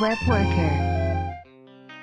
Web Worker。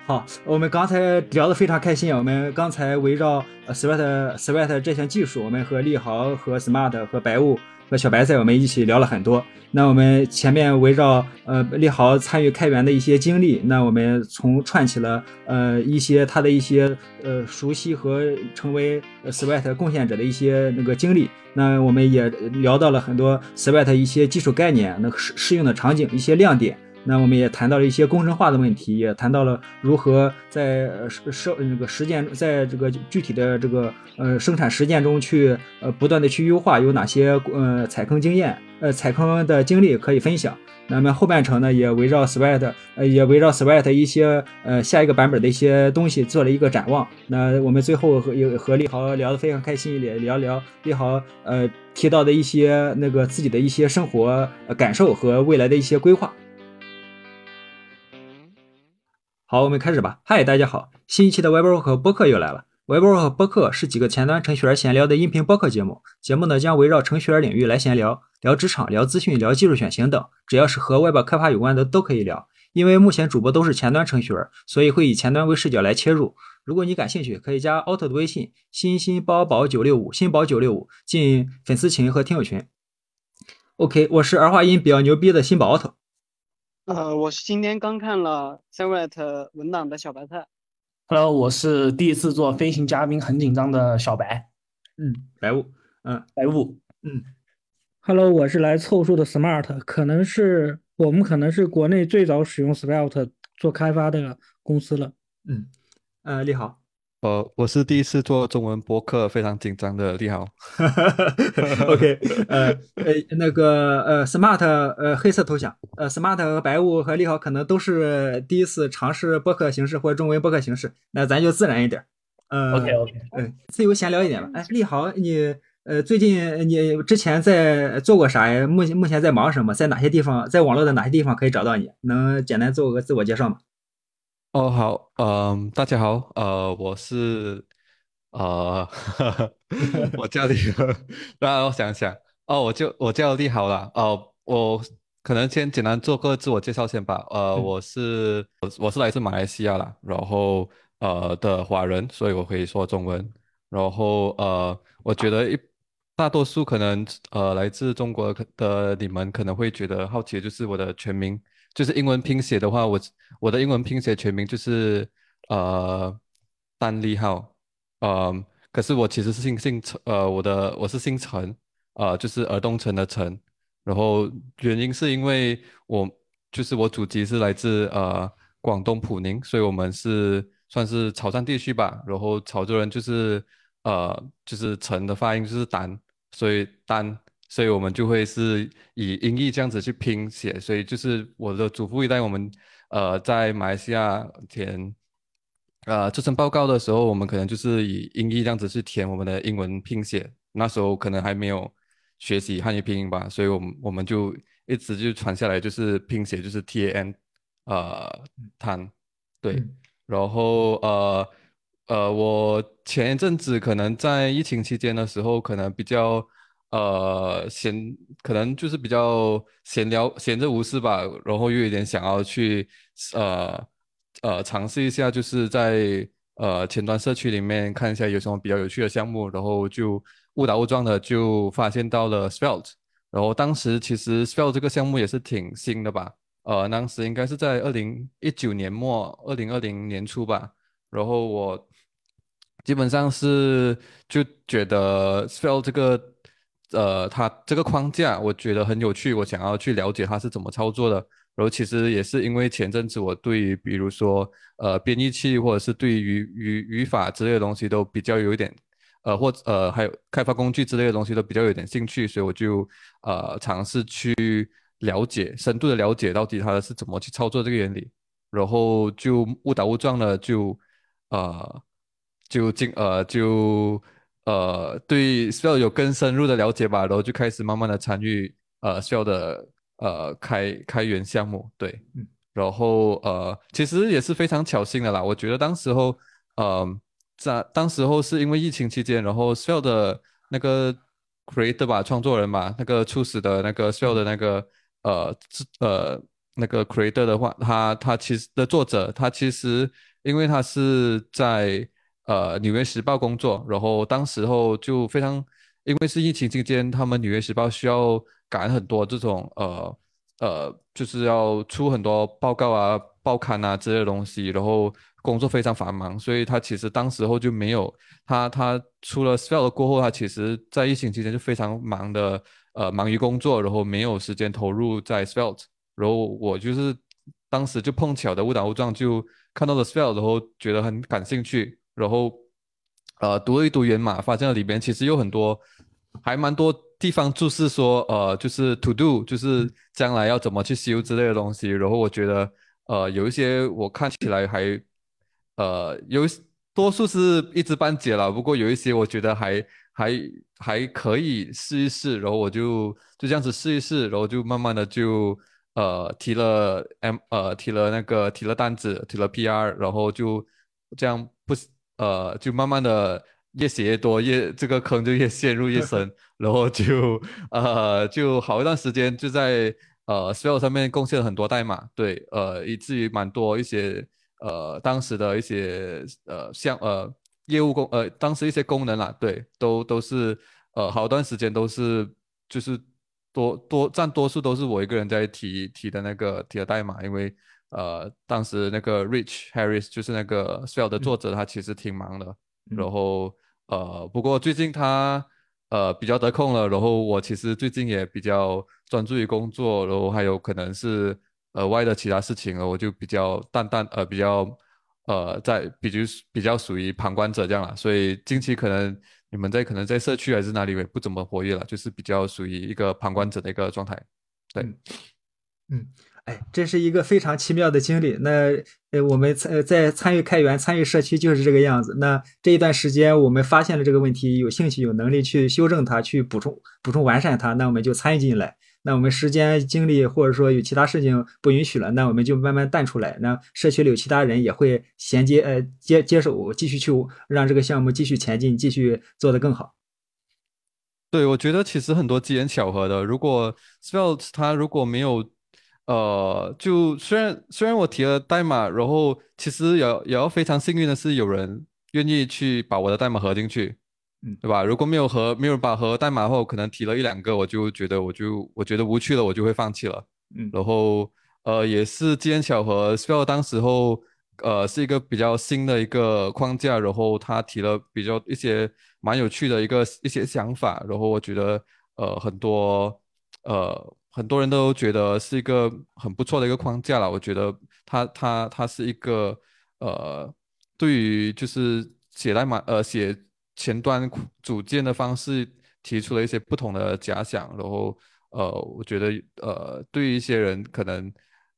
好，我们刚才聊得非常开心。我们刚才围绕 Sweat Sweat 这项技术，我们和利豪、和 Smart、和白雾、和小白在，我们一起聊了很多。那我们前面围绕呃利豪参与开源的一些经历，那我们从串起了呃一些他的一些呃熟悉和成为 Sweat 贡献者的一些那个经历。那我们也聊到了很多 Sweat 一些基础概念，那适适用的场景一些亮点。那我们也谈到了一些工程化的问题，也谈到了如何在实实那个实践，在这个具体的这个呃生产实践中去呃不断的去优化，有哪些呃踩坑经验，呃踩坑的经历可以分享。那么后半程呢，也围绕 Sweat，呃也围绕 Sweat 一些呃下一个版本的一些东西做了一个展望。那我们最后和和利豪聊得非常开心，也聊聊利豪呃提到的一些那个自己的一些生活感受和未来的一些规划。好，我们开始吧。嗨，大家好，新一期的 WebWork 播客又来了。WebWork 播客是几个前端程序员闲聊的音频播客节目。节目呢将围绕程序员领域来闲聊，聊职场、聊资讯、聊技术选型等，只要是和 Web 开发有关的都可以聊。因为目前主播都是前端程序员，所以会以前端为视角来切入。如果你感兴趣，可以加 Auto 的微信：新新包宝九六五，新宝九六五，进粉丝群和听友群。OK，我是儿化音比较牛逼的新宝 Auto。呃，我是今天刚看了 Sweat 文档的小白菜。Hello，我是第一次做飞行嘉宾，很紧张的小白。嗯，白雾，嗯，白雾，嗯。Hello，我是来凑数的 Smart，可能是我们可能是国内最早使用 Svelte 做开发的公司了。嗯，呃，你好。呃，我是第一次做中文播客，非常紧张的利豪。OK，呃呃，那个呃，Smart，呃，黑色头像，呃，Smart 和白雾和利豪可能都是第一次尝试播客形式或中文播客形式，那咱就自然一点。呃，OK OK，嗯，自由闲聊一点吧。哎，利豪，你呃，最近你之前在做过啥呀？目目前在忙什么？在哪些地方，在网络的哪些地方可以找到你？能简单做个自我介绍吗？哦，好，嗯，大家好，呃，我是，呃，我叫李，让我想想，哦，我就我叫李好了，哦，我可能先简单做个自我介绍先吧，呃，我是我我是来自马来西亚啦，然后呃的华人，所以我可以说中文，然后呃，我觉得一大多数可能呃来自中国的你们可能会觉得好奇，就是我的全名。就是英文拼写的话，我我的英文拼写全名就是呃单立号，呃，可是我其实是姓姓陈，呃，我的我是姓陈，呃，就是尔东城的陈，然后原因是因为我就是我祖籍是来自呃广东普宁，所以我们是算是潮汕地区吧，然后潮州人就是呃就是陈的发音就是单，所以单。所以我们就会是以音译这样子去拼写，所以就是我的祖父一代，我们呃在马来西亚填呃出生报告的时候，我们可能就是以音译这样子去填我们的英文拼写。那时候可能还没有学习汉语拼音吧，所以我们我们就一直就传下来，就是拼写就是 T A N，呃，tan，对。然后呃呃，我前一阵子可能在疫情期间的时候，可能比较。呃，闲可能就是比较闲聊，闲着无事吧，然后又有点想要去呃呃尝试一下，就是在呃前端社区里面看一下有什么比较有趣的项目，然后就误打误撞的就发现到了 Svelte，然后当时其实 Svelte 这个项目也是挺新的吧，呃，当时应该是在二零一九年末，二零二零年初吧，然后我基本上是就觉得 Svelte 这个。呃，它这个框架我觉得很有趣，我想要去了解它是怎么操作的。然后其实也是因为前阵子我对于比如说呃编译器或者是对于语语法之类的东西都比较有一点呃或呃还有开发工具之类的东西都比较有点兴趣，所以我就呃尝试去了解深度的了解到底它是怎么去操作这个原理，然后就误打误撞的就呃就进呃就。对 Swell 有更深入的了解吧，然后就开始慢慢的参与呃 Swell 的呃开开源项目，对，然后呃其实也是非常巧幸的啦，我觉得当时候呃在当时候是因为疫情期间，然后 Swell 的那个 creator 吧，创作人嘛，那个初始的那个 Swell 的那个呃呃那个 creator 的话，他他其实的作者，他其实因为他是在呃《纽约时报》工作，然后当时候就非常，因为是疫情期间，他们《纽约时报》需要赶很多这种呃呃，就是要出很多报告啊、报刊啊之类的东西，然后工作非常繁忙，所以他其实当时候就没有他他出了 Svelte 过后，他其实在疫情期间就非常忙的呃忙于工作，然后没有时间投入在 Svelte。然后我就是当时就碰巧的误打误撞就看到了 Svelte，然后觉得很感兴趣，然后呃读了一读源码，发现了里边其实有很多还蛮多地方注释说呃就是 to do，就是将来要怎么去修之类的东西。然后我觉得呃有一些我看起来还呃有多数是一知半解了，不过有一些我觉得还还还可以试一试。然后我就就这样子试一试，然后就慢慢的就。呃，提了 M，呃，提了那个提了单子，提了 PR，然后就这样不，呃，就慢慢的越写越多，越这个坑就越陷入越深，然后就呃就好一段时间就在呃 s w e l 上面贡献了很多代码，对，呃，以至于蛮多一些呃当时的一些呃像呃业务功呃当时一些功能啦，对，都都是呃好一段时间都是就是。多多占多数都是我一个人在提提的那个提的代码，因为呃当时那个 Rich Harris 就是那个 Swell 的作者，他其实挺忙的。然后呃不过最近他呃比较得空了，然后我其实最近也比较专注于工作，然后还有可能是额外的其他事情了，我就比较淡淡呃比较呃在比较比较属于旁观者这样了，所以近期可能。你们在可能在社区还是哪里也不怎么活跃了，就是比较属于一个旁观者的一个状态。对，嗯，哎，这是一个非常奇妙的经历。那呃，我们参在参与开源、参与社区就是这个样子。那这一段时间我们发现了这个问题，有兴趣、有能力去修正它、去补充、补充完善它，那我们就参与进来。那我们时间精力或者说有其他事情不允许了，那我们就慢慢淡出来。那社区里有其他人也会衔接呃接接手，继续去让这个项目继续前进，继续做得更好。对，我觉得其实很多机缘巧合的。如果 Svelte 它如果没有呃，就虽然虽然我提了代码，然后其实也也要非常幸运的是有人愿意去把我的代码合进去。嗯，对吧？如果没有合没有把合代码后，可能提了一两个，我就觉得我就我觉得无趣了，我就会放弃了。嗯，然后呃也是机缘巧合 e l l 当时候呃是一个比较新的一个框架，然后他提了比较一些蛮有趣的一个一些想法，然后我觉得呃很多呃很多人都觉得是一个很不错的一个框架了。我觉得它它它是一个呃对于就是写代码呃写。前端组件的方式提出了一些不同的假想，然后呃，我觉得呃，对于一些人可能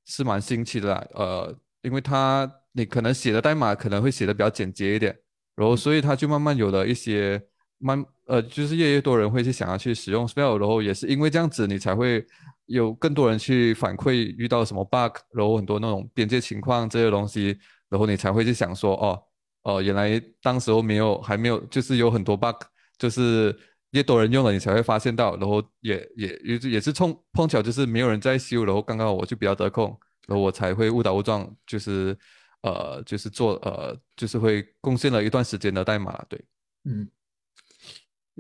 是蛮新奇的啦，呃，因为他你可能写的代码可能会写的比较简洁一点，然后所以他就慢慢有了一些慢呃，就是越来越多人会去想要去使用 Spell，然后也是因为这样子，你才会有更多人去反馈遇到什么 bug，然后很多那种边界情况这些东西，然后你才会去想说哦。哦，原来当时候没有，还没有，就是有很多 bug，就是越多人用了，你才会发现到，然后也也也也是碰碰巧，就是没有人在修，然后刚刚我就比较得空，然后我才会误打误撞，就是呃，就是做呃，就是会贡献了一段时间的代码，对，嗯，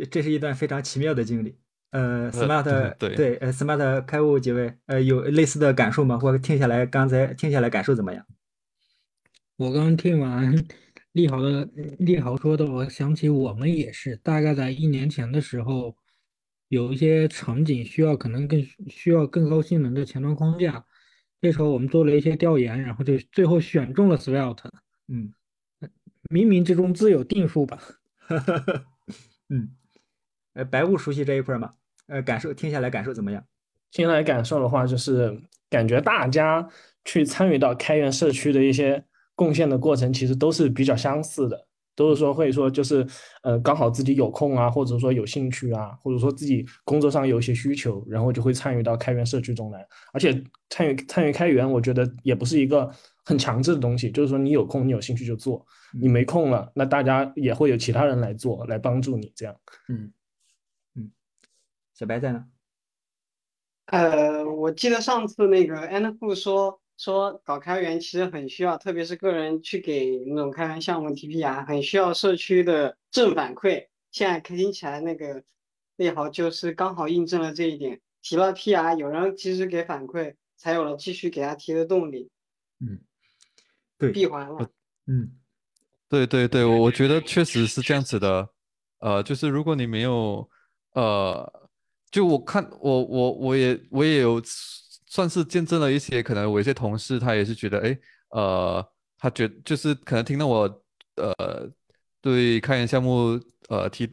这是一段非常奇妙的经历。呃，smart 对对，呃，smart 开悟几位，呃，有类似的感受吗？或者听下来，刚才听下来感受怎么样？我刚听完。利豪的利豪说的，我想起我们也是，大概在一年前的时候，有一些场景需要可能更需要更高性能的前端框架，那时候我们做了一些调研，然后就最后选中了 Svelte。嗯，冥冥之中自有定数吧。嗯，呃，白雾熟悉这一块吗？呃，感受听下来感受怎么样？听来感受的话，就是感觉大家去参与到开源社区的一些。贡献的过程其实都是比较相似的，都是说会说就是，呃，刚好自己有空啊，或者说有兴趣啊，或者说自己工作上有一些需求，然后就会参与到开源社区中来。而且参与参与开源，我觉得也不是一个很强制的东西，就是说你有空你有兴趣就做，你没空了，那大家也会有其他人来做，来帮助你这样。嗯嗯，小白在呢。呃，我记得上次那个安富说说搞开源其实很需要，特别是个人去给那种开源项目提 PR，很需要社区的正反馈。现在听起来那个利好就是刚好印证了这一点，提了 PR，有人及时给反馈，才有了继续给他提的动力，嗯，对，闭环了。嗯，对对对，我我觉得确实是这样子的，呃，就是如果你没有，呃，就我看我我我也我也有算是见证了一些，可能我一些同事他也是觉得，哎，呃，他觉就是可能听到我呃对开源项目呃提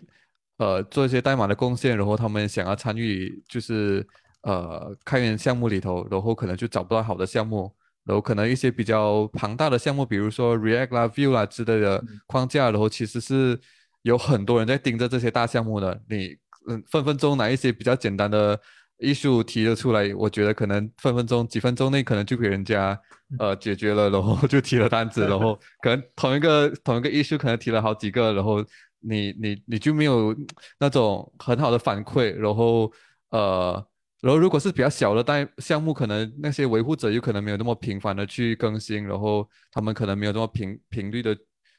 呃做一些代码的贡献，然后他们想要参与就是呃开源项目里头，然后可能就找不到好的项目。然后可能一些比较庞大的项目，比如说 React 啦、Vue 啦之类的框架，然后其实是有很多人在盯着这些大项目的。你嗯，分分钟拿一些比较简单的艺术提了出来，我觉得可能分分钟几分钟内可能就给人家呃解决了，然后就提了单子，然后 可能同一个同一个艺术可能提了好几个，然后你你你就没有那种很好的反馈，然后呃。然后，如果是比较小的单项目，可能那些维护者有可能没有那么频繁的去更新，然后他们可能没有那么频频率的、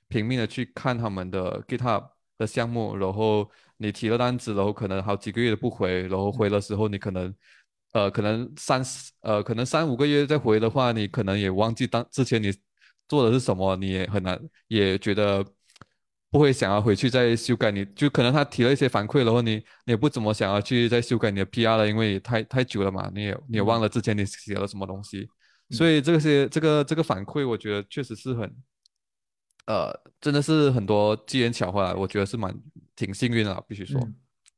拼命的去看他们的 GitHub 的项目。然后你提了单子，然后可能好几个月都不回，然后回的时候你可能，呃，可能三四呃，可能三五个月再回的话，你可能也忘记当之前你做的是什么，你也很难也觉得。不会想要回去再修改，你就可能他提了一些反馈，然后你你也不怎么想要去再修改你的 PR 了，因为太太久了嘛，你也你也忘了之前你写了什么东西，所以这些这个这个反馈，我觉得确实是很，呃，真的是很多机缘巧合啊，我觉得是蛮挺幸运的，必须说。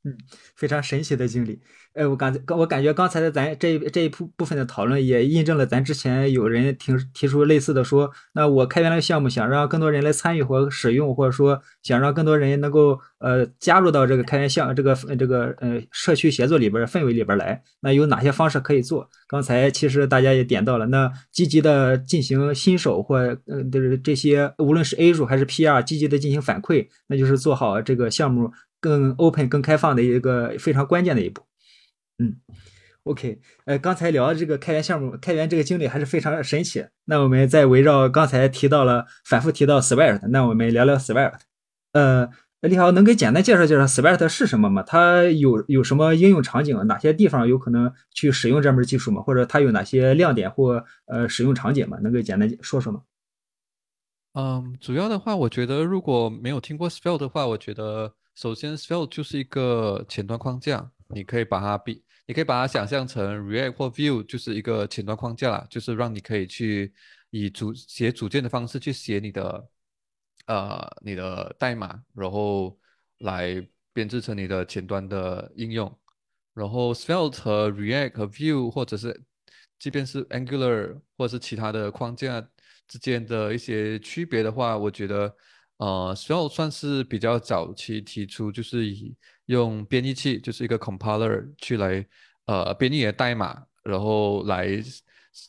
嗯非常神奇的经历。呃，我感觉我感觉刚才的咱这这一部部分的讨论也印证了咱之前有人提提出类似的说，那我开源了项目，想让更多人来参与或使用，或者说想让更多人能够呃加入到这个开源项这个这个呃社区协作里边氛围里边来，那有哪些方式可以做？刚才其实大家也点到了，那积极的进行新手或嗯就是这些无论是 A 组还是 PR，积极的进行反馈，那就是做好这个项目。更 open、更开放的一个非常关键的一步。嗯，OK，呃，刚才聊的这个开源项目、开源这个经历还是非常神奇。那我们再围绕刚才提到了、反复提到 Swift，那我们聊聊 Swift。呃，李豪能给简单介绍介绍 Swift 是什么吗？它有有什么应用场景？哪些地方有可能去使用这门技术吗？或者它有哪些亮点或呃使用场景吗？能给简单说说吗？嗯，主要的话，我觉得如果没有听过 Swift 的话，我觉得。首先，Svelte 就是一个前端框架，你可以把它比，你可以把它想象成 React 或 Vue 就是一个前端框架啦，就是让你可以去以组写组件的方式去写你的呃你的代码，然后来编制成你的前端的应用。然后 Svelte 和 React 和 Vue 或者是即便是 Angular 或者是其他的框架之间的一些区别的话，我觉得。呃，Svelte 算是比较早期提出，就是以用编译器，就是一个 compiler 去来呃编译你的代码，然后来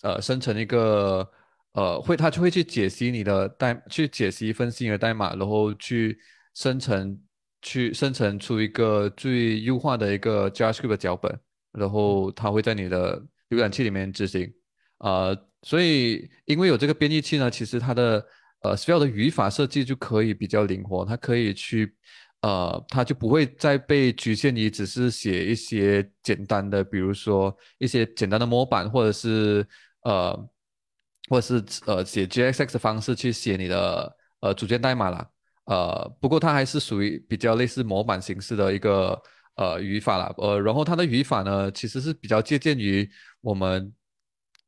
呃生成一个呃会，它就会去解析你的代，去解析分析你的代码，然后去生成去生成出一个最优化的一个 JavaScript 脚本，然后它会在你的浏览器里面执行。呃，所以因为有这个编译器呢，其实它的呃，Svelte 的语法设计就可以比较灵活，它可以去，呃，它就不会再被局限于只是写一些简单的，比如说一些简单的模板，或者是呃，或者是呃写 JSX 的方式去写你的呃组件代码啦。呃，不过它还是属于比较类似模板形式的一个呃语法啦。呃，然后它的语法呢，其实是比较借鉴于我们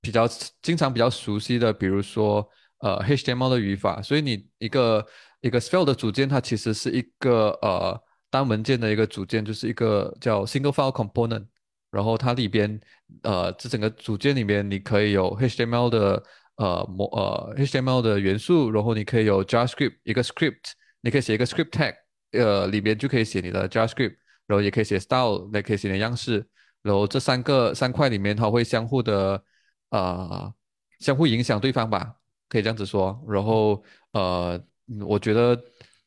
比较经常比较熟悉的，比如说。呃，HTML 的语法，所以你一个一个 Svelte 的组件，它其实是一个呃单文件的一个组件，就是一个叫 Single File Component。然后它里边呃这整个组件里面，你可以有 HTML 的呃模呃 HTML 的元素，然后你可以有 JavaScript 一个 script，你可以写一个 script tag，呃里边就可以写你的 JavaScript，然后也可以写 style，也可以写你的样式。然后这三个三块里面，它会相互的呃相互影响对方吧。可以这样子说，然后呃，我觉得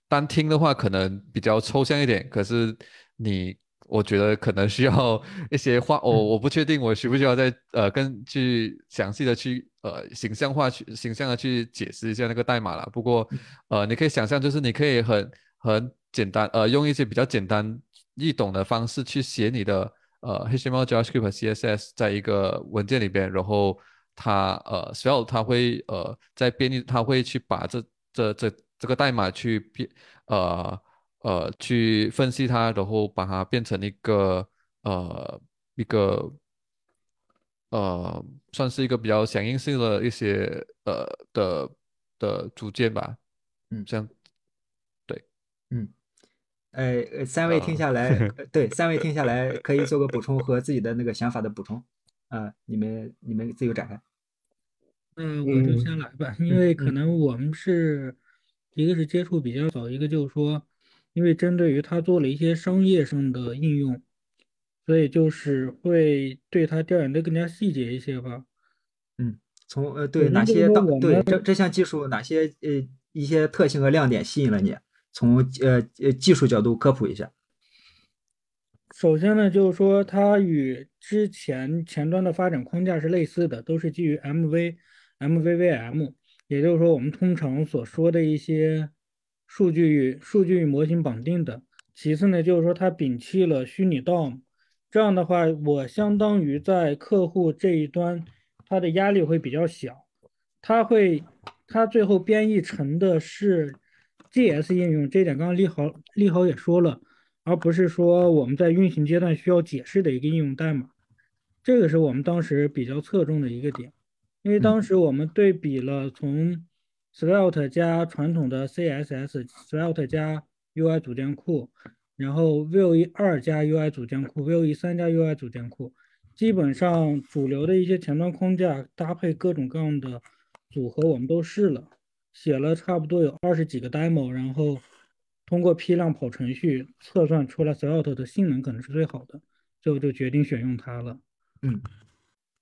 单听的话可能比较抽象一点，可是你我觉得可能需要一些画，我我不确定我需不需要再呃更去详细的去呃形象化去形象的去解释一下那个代码了。不过呃你可以想象，就是你可以很很简单呃用一些比较简单易懂的方式去写你的呃 HTML、JavaScript 和 CSS 在一个文件里边，然后它呃 Svelte 它会呃在编译，它会去把这这这这个代码去变呃。呃，去分析它，然后把它变成一个呃一个呃，算是一个比较响应性的一些呃的的组件吧。嗯，这样，对，嗯，呃，三位听下来，对，三位听下来可以做个补充和自己的那个想法的补充。啊，你们你们自由展开。嗯，我就先来吧，因为可能我们是一个是接触比较早，一个就是说。因为针对于它做了一些商业上的应用，所以就是会对它调研的更加细节一些吧。嗯，从呃对哪些当对这这项技术哪些呃一些特性和亮点吸引了你？从呃呃技术角度科普一下。首先呢，就是说它与之前前端的发展框架是类似的，都是基于 MV、MVVM，也就是说我们通常所说的一些。数据与数据与模型绑定的。其次呢，就是说它摒弃了虚拟 DOM，这样的话，我相当于在客户这一端，它的压力会比较小。它会，它最后编译成的是 JS 应用，这点刚刚利豪利豪也说了，而不是说我们在运行阶段需要解释的一个应用代码。这个是我们当时比较侧重的一个点，因为当时我们对比了从。Svelte 加传统的 CSS，Svelte 加 UI 组件库，然后 Vue 二加 UI 组件库，Vue 三加 UI 组件库，基本上主流的一些前端框架搭配各种各样的组合，我们都试了，写了差不多有二十几个 demo，然后通过批量跑程序测算出来 Svelte 的性能可能是最好的，最后就决定选用它了。嗯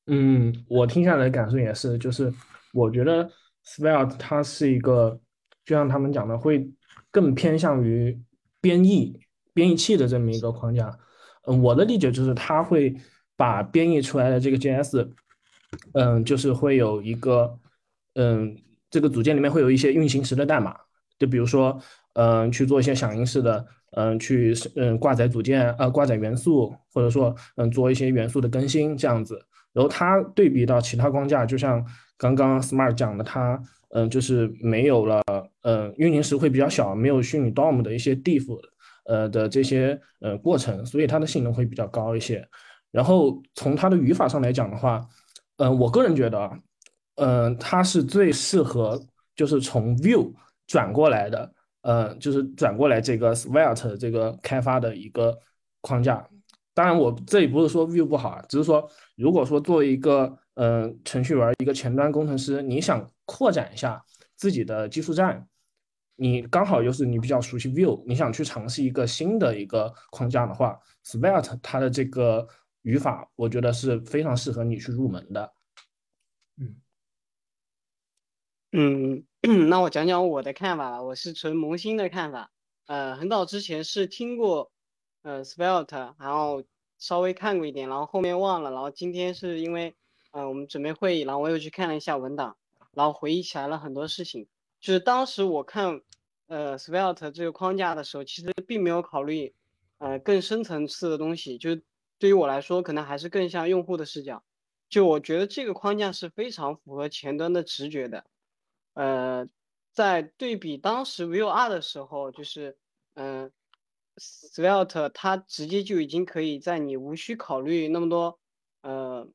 嗯，我听下来的感受也是，就是我觉得。Svelte 它是一个，就像他们讲的，会更偏向于编译编译器的这么一个框架。嗯，我的理解就是它会把编译出来的这个 JS，嗯，就是会有一个，嗯，这个组件里面会有一些运行时的代码，就比如说，嗯，去做一些响应式的，嗯，去嗯挂载组件，呃，挂载元素，或者说，嗯，做一些元素的更新这样子。然后它对比到其他框架，就像。刚刚 Smart 讲的，它嗯，就是没有了，嗯，运行时会比较小，没有虚拟 DOM 的一些 diff，呃的这些呃过程，所以它的性能会比较高一些。然后从它的语法上来讲的话，嗯，我个人觉得，嗯，它是最适合就是从 View 转过来的，呃，就是转过来这个 Svelte 这个开发的一个框架。当然，我这里不是说 Vue 不好啊，只是说如果说作为一个呃，程序员一个前端工程师，你想扩展一下自己的技术栈，你刚好又是你比较熟悉 Vue，你想去尝试一个新的一个框架的话，Svelte 它的这个语法，我觉得是非常适合你去入门的。嗯嗯，那我讲讲我的看法吧，我是纯萌新的看法。呃，很早之前是听过呃 Svelte，然后稍微看过一点，然后后面忘了，然后今天是因为。嗯，我们准备会议，然后我又去看了一下文档，然后回忆起来了很多事情。就是当时我看，呃，Svelte 这个框架的时候，其实并没有考虑，呃，更深层次的东西。就对于我来说，可能还是更像用户的视角。就我觉得这个框架是非常符合前端的直觉的。呃，在对比当时 Vue 二的时候，就是，嗯，Svelte 它直接就已经可以在你无需考虑那么多，呃。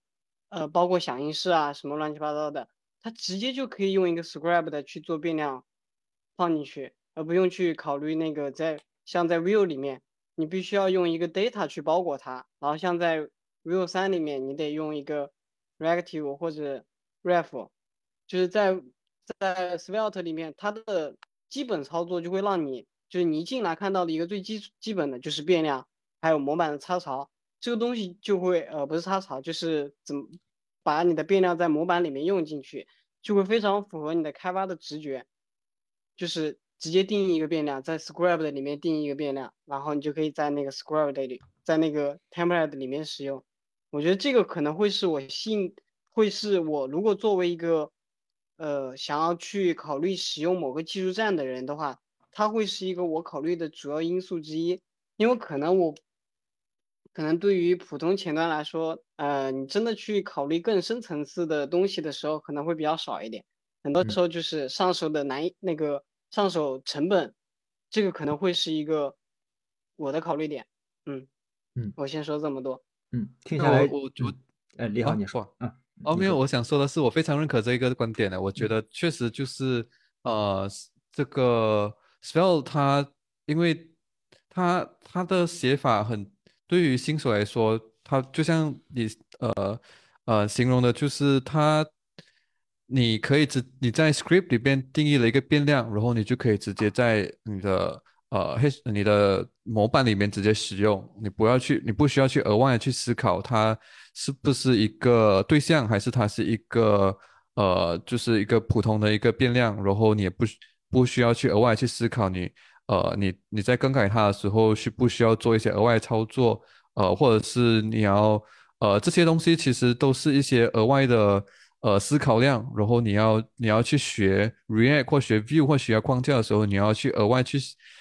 呃，包括响应式啊，什么乱七八糟的，它直接就可以用一个 script 的去做变量放进去，而不用去考虑那个在像在 Vue 里面，你必须要用一个 data 去包裹它，然后像在 Vue 三里面，你得用一个 reactive 或者 ref，就是在在 Svelte 里面，它的基本操作就会让你，就是你一进来看到的一个最基基本的就是变量，还有模板的插槽。这个东西就会呃不是插槽，就是怎么把你的变量在模板里面用进去，就会非常符合你的开发的直觉，就是直接定义一个变量，在 script 里面定义一个变量，然后你就可以在那个 script 里，在那个 template 里面使用。我觉得这个可能会是我信，会是我如果作为一个呃想要去考虑使用某个技术栈的人的话，他会是一个我考虑的主要因素之一。因为可能我可能对于普通前端来说，呃，你真的去考虑更深层次的东西的时候，可能会比较少一点。很多时候就是上手的难，那个上手成本，这个可能会是一个我的考虑点。嗯嗯，我先说这么多。嗯，听下来，我我我嗯哎，李好，啊你说哇啊？哦，没有，我想说的是，我非常认可这一个观点的。我觉得确实就是，呃，这个 spell 它，因为它它的写法很，对于新手来说，它就像你呃呃形容的，就是它，你可以直你在 script 里边定义了一个变量，然后你就可以直接在你的呃你的模板里面直接使用，你不要去，你不需要去额外的去思考它是不是一个对象，还是它是一个呃，就是一个普通的一个变量，然后你也不需不需要去额外去思考你呃你你在更改它的时候需不需要做一些额外操作，呃，或者是你要呃这些东西其实都是一些额外的。呃思考量，然后你要你要去学 React 或学 Vue 或学框架的时候，你要去额外去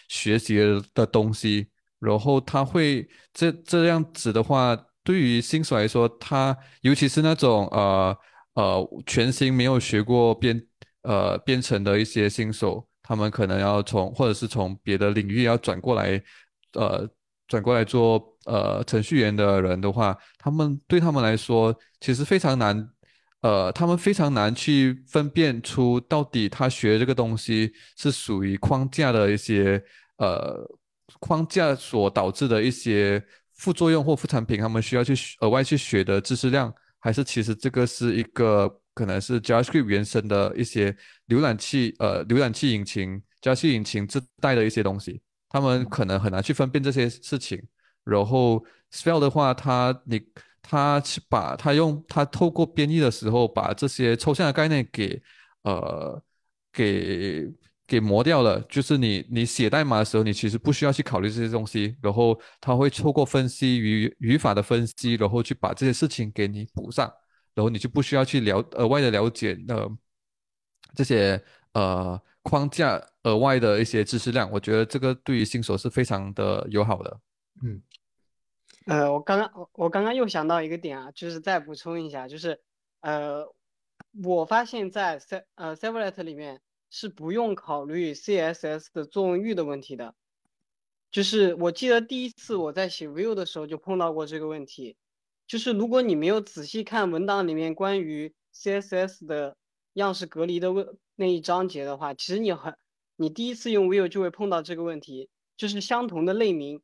学习的东西，然后他会这这样子的话，对于新手来说，他尤其是那种呃呃全新没有学过编呃编程的一些新手，他们可能要从或者是从别的领域要转过来，呃转过来做呃程序员的人的话，他们对他们来说其实非常难。呃，他们非常难去分辨出到底他学这个东西是属于框架的一些呃框架所导致的一些副作用或副产品，他们需要去额外去学的知识量，还是其实这个是一个可能是 JavaScript 原生的一些浏览器呃浏览器引擎浏览器引擎自带的一些东西，他们可能很难去分辨这些事情。然后 Spell 的话，它你。他去把他用他透过编译的时候，把这些抽象的概念给呃给给磨掉了。就是你你写代码的时候，你其实不需要去考虑这些东西，然后他会透过分析语语法的分析，然后去把这些事情给你补上，然后你就不需要去了额外的了解呃这些呃框架额外的一些知识量。我觉得这个对于新手是非常的友好的。嗯。呃，我刚刚我我刚刚又想到一个点啊，就是再补充一下，就是呃，我发现在 C 呃 Servlet 里面是不用考虑 CSS 的作用域的问题的，就是我记得第一次我在写 View 的时候就碰到过这个问题，就是如果你没有仔细看文档里面关于 CSS 的样式隔离的问那一章节的话，其实你很你第一次用 View 就会碰到这个问题，就是相同的类名，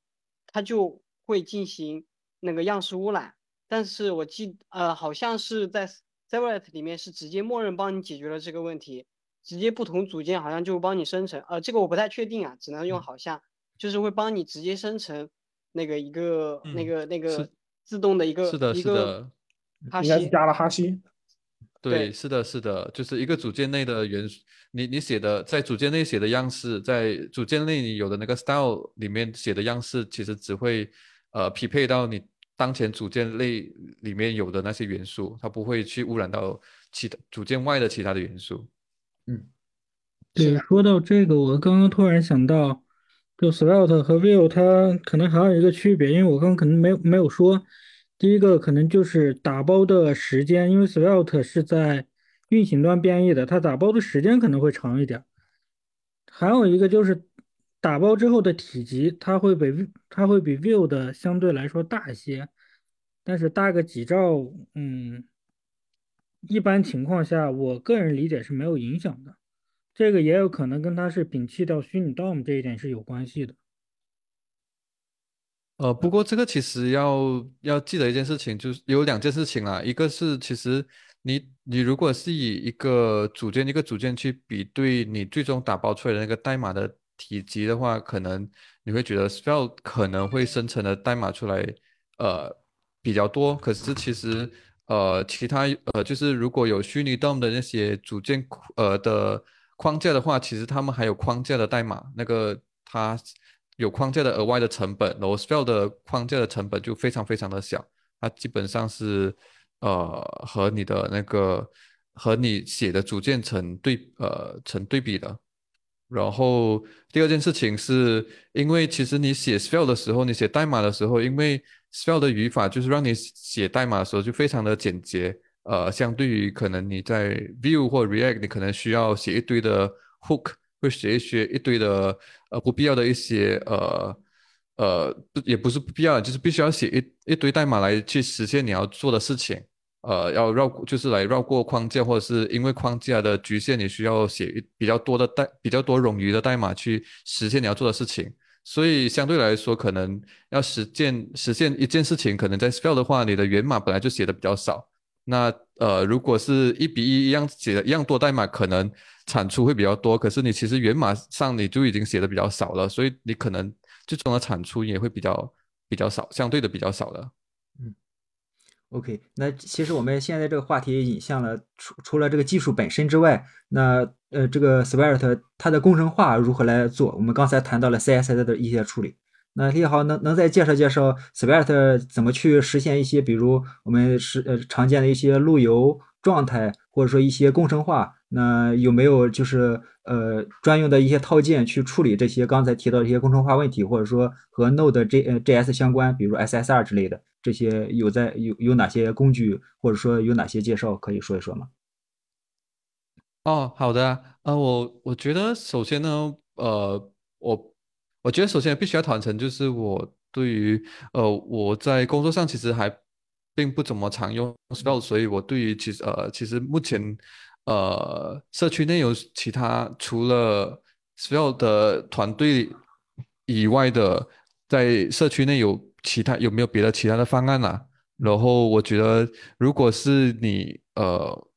它就会进行那个样式污染，但是我记呃好像是在 Servlet 里面是直接默认帮你解决了这个问题，直接不同组件好像就帮你生成，呃这个我不太确定啊，只能用好像，就是会帮你直接生成那个一个、那个那个自动的一个是的，是的。哈希，应该是加了哈希。对，对是的，是的，就是一个组件内的元素，你你写的在组件内写的样式，在组件内你有的那个 style 里面写的样式，其实只会呃匹配到你当前组件类里面有的那些元素，它不会去污染到其他组件外的其他的元素。嗯对，说到这个，我刚刚突然想到，就 Svelte 和 Vue 它可能还有一个区别，因为我刚刚可能没有没有说，第一个可能就是打包的时间，因为 Svelte 是在运行端编译的，它打包的时间可能会长一点。还有一个就是打包之后的体积，它会比它会比 View 的相对来说大一些，但是大个几兆，嗯，一般情况下，我个人理解是没有影响的。这个也有可能跟它是摒弃掉虚拟 DOM 这一点是有关系的。呃，不过这个其实要要记得一件事情，就是有两件事情啦。一个是其实你你如果是以一个组件一个组件去比对你最终打包出来的那个代码的体积的话，可能你会觉得 Svelte 可能会生成的代码出来呃比较多。可是其实呃其他呃就是如果有虚拟 DOM 的那些组件呃的框架的话，其实他们还有框架的代码，那个它有框架的额外的成本，然后 Svelte 的框架的成本就非常非常的小，它基本上是呃和你的那个和你写的组件成对呃成对比的。然后第二件事情是因为其实你写 Svelte 的时候，你写代码的时候，因为 Svelte 的语法就是让你写代码的时候就非常的简洁，呃，相对于可能你在 view 或 React，你可能需要写一堆的 hook，会写一些一堆的呃不必要的一些呃呃不也不是不必要，就是必须要写一一堆代码来去实现你要做的事情。呃，要绕就是来绕过框架，或者是因为框架的局限，你需要写比较多的代比较多冗余的代码去实现你要做的事情。所以相对来说，可能要实现实现一件事情，可能在 Spell 的话，你的源码本来就写的比较少。那呃，如果是一比一一样写的一样多代码，可能产出会比较多。可是你其实源码上你就已经写的比较少了，所以你可能最终的产出也会比较比较少，相对的比较少的。OK，那其实我们现在这个话题引向了除除了这个技术本身之外，那呃这个 Svelte 它的工程化如何来做？我们刚才谈到了 CSS 的一些处理。那李好能能再介绍介绍 Svelte 怎么去实现一些，比如我们是呃常见的一些路由状态，或者说一些工程化，那有没有就是呃专用的一些套件去处理这些刚才提到的一些工程化问题，或者说和 Node J 呃 JS 相关，比如 SSR 之类的？这些有在有有哪些工具，或者说有哪些介绍可以说一说吗？哦，好的啊，呃，我我觉得首先呢，呃，我我觉得首先必须要坦诚，就是我对于呃我在工作上其实还并不怎么常用 Svelte，所以我对于其实呃其实目前呃社区内有其他除了 Svelte 的团队以外的，在社区内有其他有没有别的其他的方案啊？然后我觉得，如果是你呃，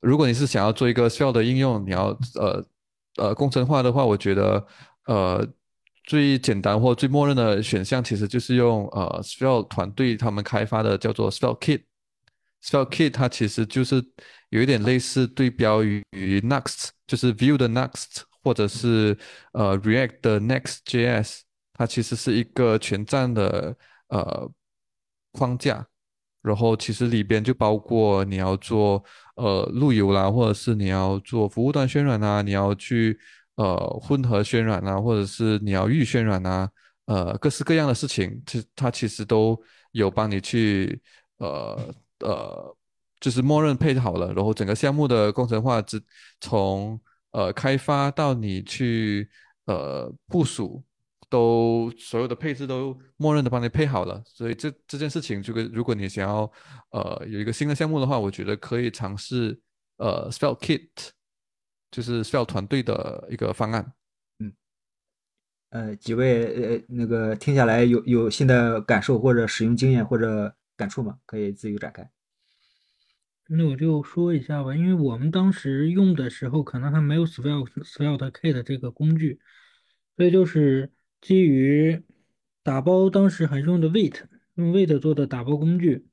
如果你是想要做一个 Spell 的应用，你要呃呃工程化的话，我觉得呃最简单或最默认的选项其实就是用呃 Svelte 团队他们开发的叫做 Spell Kit。Spell Kit 它其实就是有一点类似对标于 Next，就是 Vue 的 Next，或者是呃 React 的 Next.js。它其实是一个全站的呃框架，然后其实里边就包括你要做呃路由啦，或者是你要做服务端渲染啊，你要去呃混合渲染啊，或者是你要预渲染啊，呃各式各样的事情，其它其实都有帮你去呃呃就是默认配好了，然后整个项目的工程化之从呃开发到你去呃部署。都所有的配置都默认的帮你配好了，所以这这件事情，这个如果你想要呃有一个新的项目的话，我觉得可以尝试呃 Svelte Kit，就是 Svelte 团队的一个方案。嗯，呃，几位呃那个听下来有有新的感受或者使用经验或者感触吗？可以自由展开。那我就说一下吧，因为我们当时用的时候可能还没有 Svelte Svelte Kit 这个工具，所以就是。基于打包，当时还是用的 Wait，用 Wait 做的打包工具，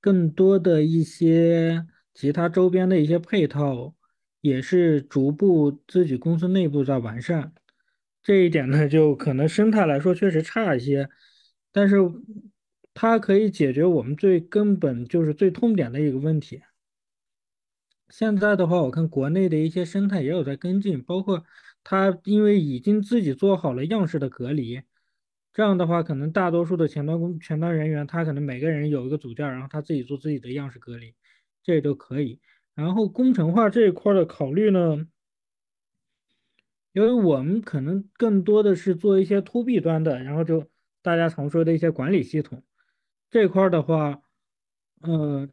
更多的一些其他周边的一些配套，也是逐步自己公司内部在完善。这一点呢，就可能生态来说确实差一些，但是它可以解决我们最根本就是最痛点的一个问题。现在的话，我看国内的一些生态也有在跟进，包括。他因为已经自己做好了样式的隔离，这样的话，可能大多数的前端工前端人员，他可能每个人有一个组件，然后他自己做自己的样式隔离，这都可以。然后工程化这一块的考虑呢，因为我们可能更多的是做一些 to B 端的，然后就大家常说的一些管理系统这块的话，嗯。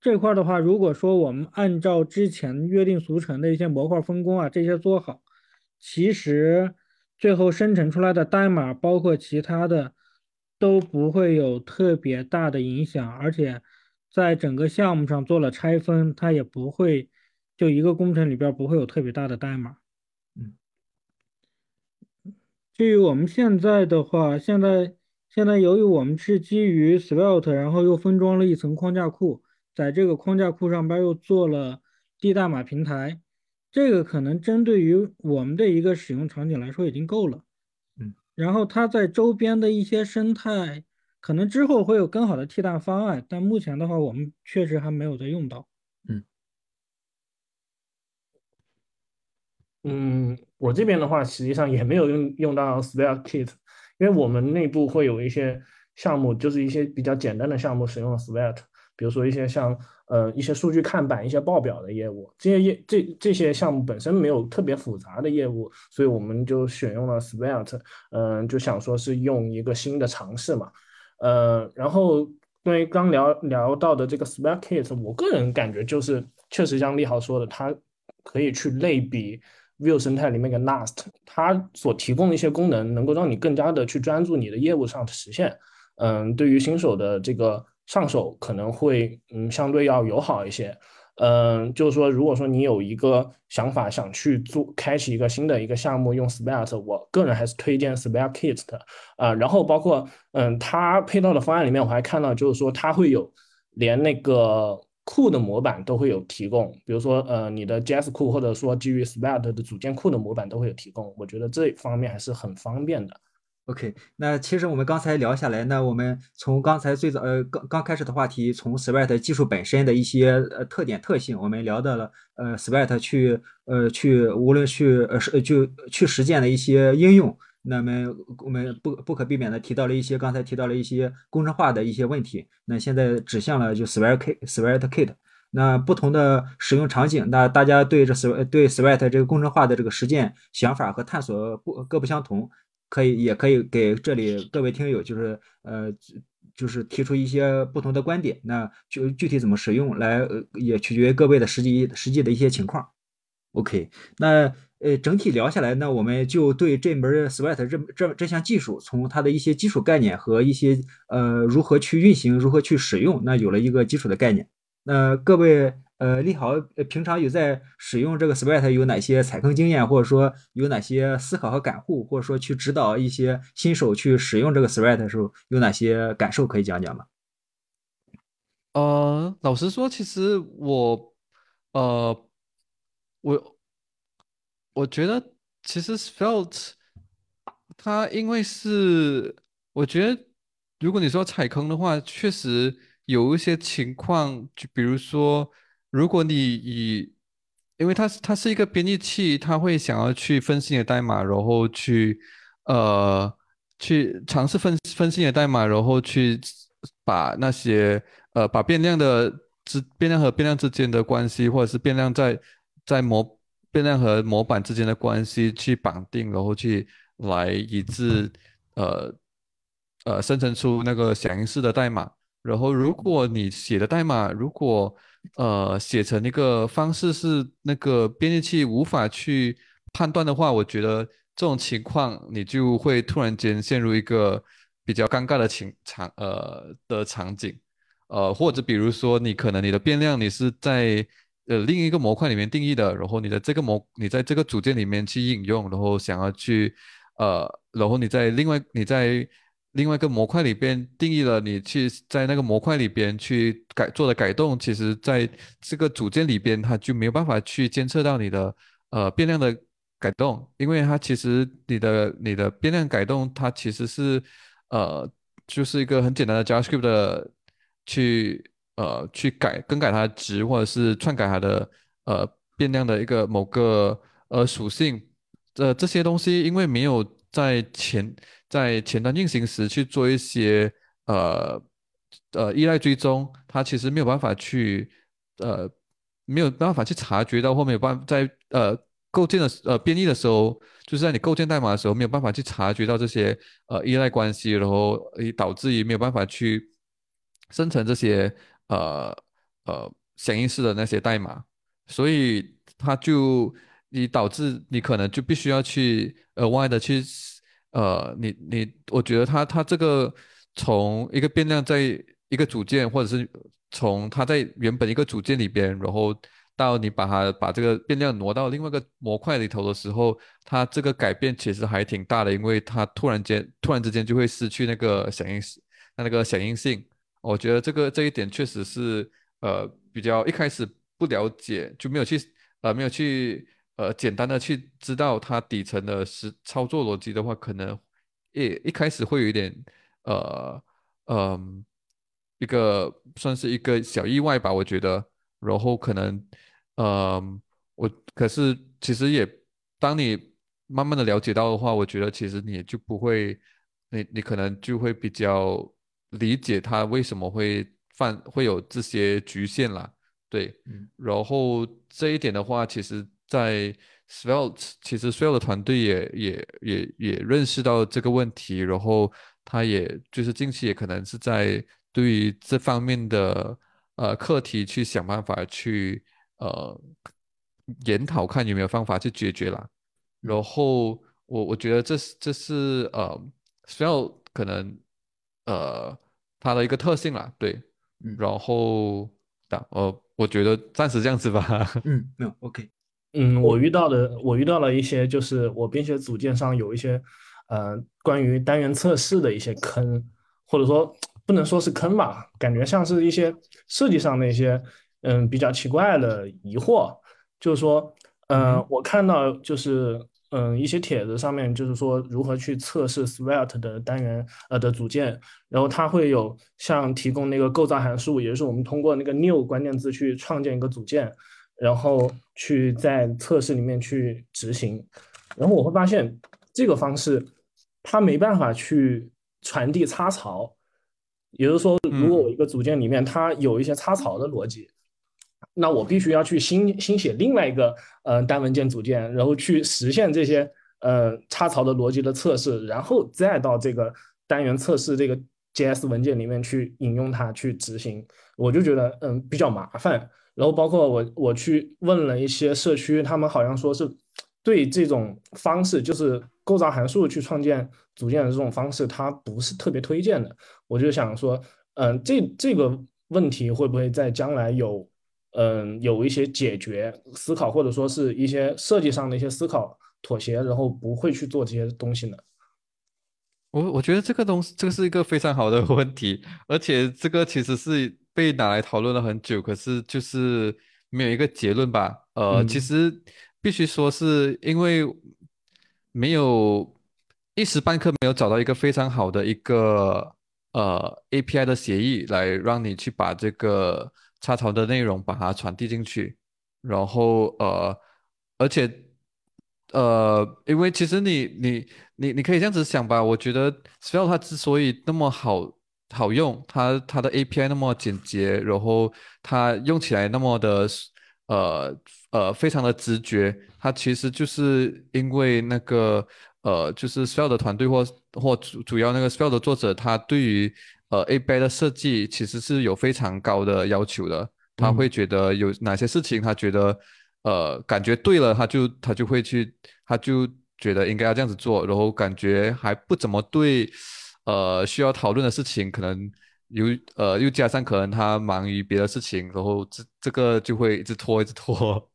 这块的话，如果说我们按照之前约定俗成的一些模块分工啊，这些做好，其实最后生成出来的代码，包括其他的，都不会有特别大的影响。而且在整个项目上做了拆分，它也不会就一个工程里边不会有特别大的代码。嗯。至于我们现在的话，现在现在由于我们是基于 Svelte，然后又分装了一层框架库。在这个框架库上边又做了 D 代码平台，这个可能针对于我们的一个使用场景来说已经够了。嗯然后它在周边的一些生态，可能之后会有更好的替代方案，但目前的话，我们确实还没有在用到。嗯嗯，我这边的话，实际上也没有用用到 Spare Kit，因为我们内部会有一些项目，就是一些比较简单的项目使用了 Spare，比如说一些像呃一些数据看板、一些报表的业务，这些业这这些项目本身没有特别复杂的业务，所以我们就选用了 Spare，嗯、就想说是用一个新的尝试嘛，呃，然后关于刚聊聊到的这个 Spare Kit，我个人感觉就是确实像利豪说的，它可以去类比。Vue 生态里面的 Nast，它所提供的一些功能，能够让你更加的去专注你的业务上的实现。嗯，对于新手的这个上手可能会嗯相对要友好一些。嗯，就是说，如果说你有一个想法想去做开启一个新的一个项目用 Spare，我个人还是推荐 Spare Kit 的。啊，然后包括嗯，它配套的方案里面，我还看到就是说它会有连那个。库的模板都会有提供，比如说呃你的 JS 库或者说基于 Splat 的组件库的模板都会有提供，我觉得这方面还是很方便的。OK，那其实我们刚才聊下来，那我们从刚才最早呃刚刚开始的话题，从 Swift 技术本身的一些呃特点特性，我们聊到了呃 Swift 去呃去无论去呃是就去实践的一些应用。那么我们不不可避免的提到了一些刚才提到了一些工程化的一些问题。那现在指向了就 Swift Kit Swift Kit。那不同的使用场景，那大家对这 Swift 对 Swift 这个工程化的这个实践想法和探索不各不相同。可以，也可以给这里各位听友，就是呃，就是提出一些不同的观点。那就具体怎么使用，来呃也取决于各位的实际实际的一些情况。OK，那呃整体聊下来，那我们就对这门 Sweat 这这这项技术，从它的一些基础概念和一些呃如何去运行、如何去使用，那有了一个基础的概念。那各位。呃，利豪平常有在使用这个 Swift 有哪些踩坑经验，或者说有哪些思考和感悟，或者说去指导一些新手去使用这个 Swift 的时候有哪些感受可以讲讲吗？呃，老实说，其实我，呃，我我觉得其实 Svelte 它因为是，我觉得如果你说踩坑的话，确实有一些情况，就比如说。如果你以，因为它它是一个编译器，它会想要去分析你的代码，然后去呃去尝试分分析你的代码，然后去把那些呃把变量的之变量和变量之间的关系，或者是变量在在模变量和模板之间的关系去绑定，然后去来以致呃呃生成出那个响应式的代码。然后如果你写的代码如果呃，写成一个方式是那个编辑器无法去判断的话，我觉得这种情况你就会突然间陷入一个比较尴尬的情场呃的场景，呃，或者比如说你可能你的变量你是在呃另一个模块里面定义的，然后你的这个模你在这个组件里面去引用，然后想要去呃，然后你在另外你在。另外一个模块里边定义了，你去在那个模块里边去改做的改动，其实在这个组件里边，它就没有办法去监测到你的呃变量的改动，因为它其实你的你的变量改动，它其实是呃就是一个很简单的 JavaScript 的去呃去改更改它的值，或者是篡改它的呃变量的一个某个呃属性，呃这些东西因为没有在前。在前端运行时去做一些呃呃依赖追踪，它其实没有办法去呃没有办法去察觉到，或没有办在呃构建的呃编译的时候，就是在你构建代码的时候没有办法去察觉到这些呃依赖关系，然后导致于没有办法去生成这些呃呃响应式的那些代码，所以它就你导致你可能就必须要去额外的去。呃，你你，我觉得它它这个从一个变量在一个组件，或者是从它在原本一个组件里边，然后到你把它把这个变量挪到另外一个模块里头的时候，它这个改变其实还挺大的，因为它突然间突然之间就会失去那个响应那那个响应性。我觉得这个这一点确实是呃比较一开始不了解，就没有去呃没有去。呃，简单的去知道它底层的实操作逻辑的话，可能一一开始会有一点呃嗯、一个算是一个小意外吧，我觉得。然后可能嗯、我可是其实也当你慢慢的了解到的话，我觉得其实你就不会，你你可能就会比较理解他为什么会犯会有这些局限啦。对，嗯然后这一点的话，其实在 Svelte，其实 Svelte 的团队也也也也认识到这个问题，然后他也就是近期也可能是在对于这方面的呃课题去想办法去呃研讨，看有没有方法去解决啦。然后我我觉得这是这是呃 Svelte 可能呃它的一个特性啦，对。嗯然后的，呃，我觉得暂时这样子吧。嗯，没有 OK，嗯，我遇到的我遇到了一些，就是我编写组件上有一些，呃，关于单元测试的一些坑，或者说不能说是坑吧，感觉像是一些设计上的一些，嗯，比较奇怪的疑惑。就是说，呃，我看到就是，嗯，一些帖子上面就是说如何去测试 Svelte 的单元呃的组件，然后它会有像提供那个构造函数，也就是我们通过那个 new 关键字去创建一个组件。然后去在测试里面去执行，然后我会发现这个方式它没办法去传递插槽，也就是说，如果我一个组件里面它有一些插槽的逻辑，那我必须要去新新写另外一个呃单文件组件，然后去实现这些呃插槽的逻辑的测试，然后再到这个单元测试这个 JS 文件里面去引用它去执行，我就觉得嗯比较麻烦。然后包括我我去问了一些社区，他们好像说是对这种方式，就是构造函数去创建组件的这种方式，它不是特别推荐的。我就想说，嗯，这这个问题会不会在将来有嗯有一些解决思考，或者说是一些设计上的一些思考妥协，然后不会去做这些东西呢？我我觉得这个东西，这个是一个非常好的问题，而且这个其实是被拿来讨论了很久，可是就是没有一个结论吧。呃，其嗯实必须说是因为没有一时半刻没有找到一个非常好的一个呃 API 的协议来让你去把这个插槽的内容把它传递进去，然后呃，而且。呃，因为其实你你你你可以这样子想吧，我觉得 Svelte 它之所以那么好好用，它它的 API 那么简洁，然后它用起来那么的呃呃非常的直觉，它其实就是因为那个呃就是 Svelte 的团队或或主主要那个 Svelte 的作者，他对于呃 API 的设计其实是有非常高的要求的，他会觉得有哪些事情他觉得。呃，感觉对了，他就他就会去，他就觉得应该要这样子做，然后感觉还不怎么对，呃，需要讨论的事情，可能又呃又加上可能他忙于别的事情，然后这这个就会一直拖，一直拖，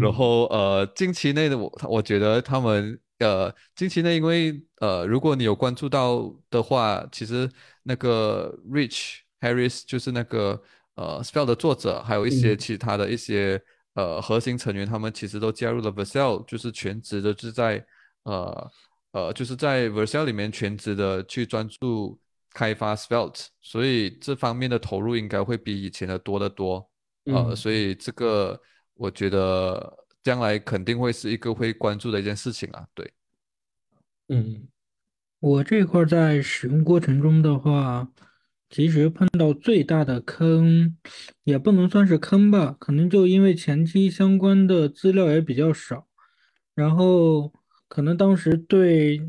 然后呃，近期内的我我觉得他们呃近期内，因为呃如果你有关注到的话，其实那个 Rich Harris 就是那个呃 Spell 的作者，还有一些嗯其他的一些。呃，核心成员他们其实都加入了 Vercel，就是全职的，就是在呃呃，就是在 Vercel 里面全职的去专注开发 Svelte，所以这方面的投入应该会比以前的多得多。呃，嗯所以这个我觉得将来肯定会是一个会关注的一件事情啊。对，嗯我这块儿在使用过程中的话，其实碰到最大的坑，也不能算是坑吧，可能就因为前期相关的资料也比较少，然后可能当时对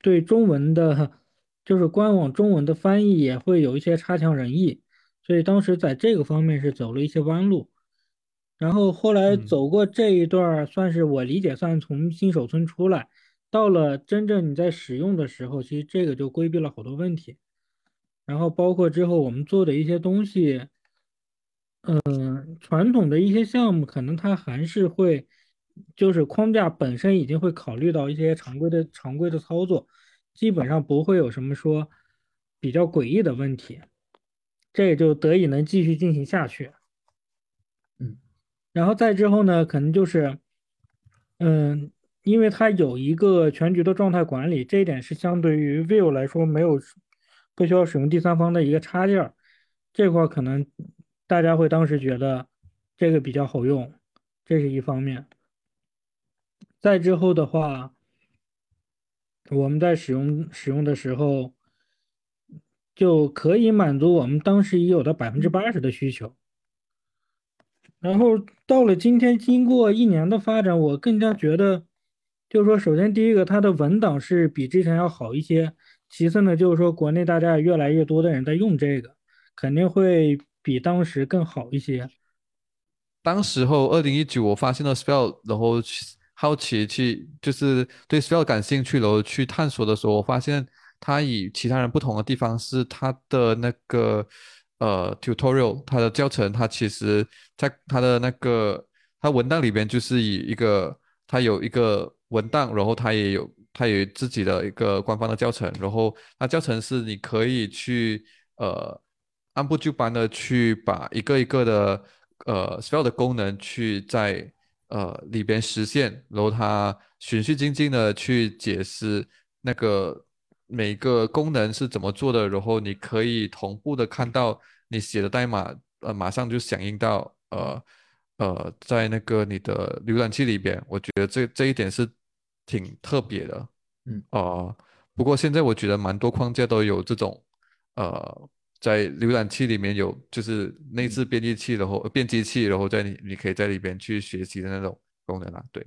对中文的，就是官网中文的翻译也会有一些差强人意，所以当时在这个方面是走了一些弯路。然后后来嗯走过这一段儿，算是我理解算从新手村出来。到了真正你在使用的时候，其实这个就规避了好多问题。然后包括之后我们做的一些东西，嗯，传统的一些项目，可能它还是会，就是框架本身已经会考虑到一些常规的常规的操作，基本上不会有什么说比较诡异的问题，这也就得以能继续进行下去。嗯然后再之后呢，可能就是，嗯，因为它有一个全局的状态管理，这一点是相对于 Vue 来说没有不需要使用第三方的一个插件儿，这块儿可能大家会当时觉得这个比较好用，这是一方面。再之后的话，我们在使用使用的时候，就可以满足我们当时已有的百分之八十的需求。然后到了今天，经过一年的发展，我更加觉得，就是说，首先第一个，它的文档是比之前要好一些；其次呢，就是说，国内大家也越来越多的人在用这个，肯定会比当时更好一些。当时候二零一九，我发现了 Spell，然后好奇去就是对 Spell 感兴趣，然后去探索的时候，我发现它与其他人不同的地方是它的那个。呃，tutorial 它的教程，它其实在它的那个它文档里边，就是以一个它有一个文档，然后它也有它有自己的一个官方的教程，然后它教程是你可以去呃按部就班的去把一个一个的呃 spell 的功能去在呃里边实现，然后它循序渐进的去解释那个。每个功能是怎么做的，然后你可以同步的看到你写的代码，呃，马上就响应到，呃，呃，在那个你的浏览器里边，我觉得这这一点是挺特别的，嗯，哦，不过现在我觉得蛮多框架都有这种，呃，在浏览器里面有就是内置编辑器，然后编辑器，然后在你你可以在里边去学习的那种功能啊，对，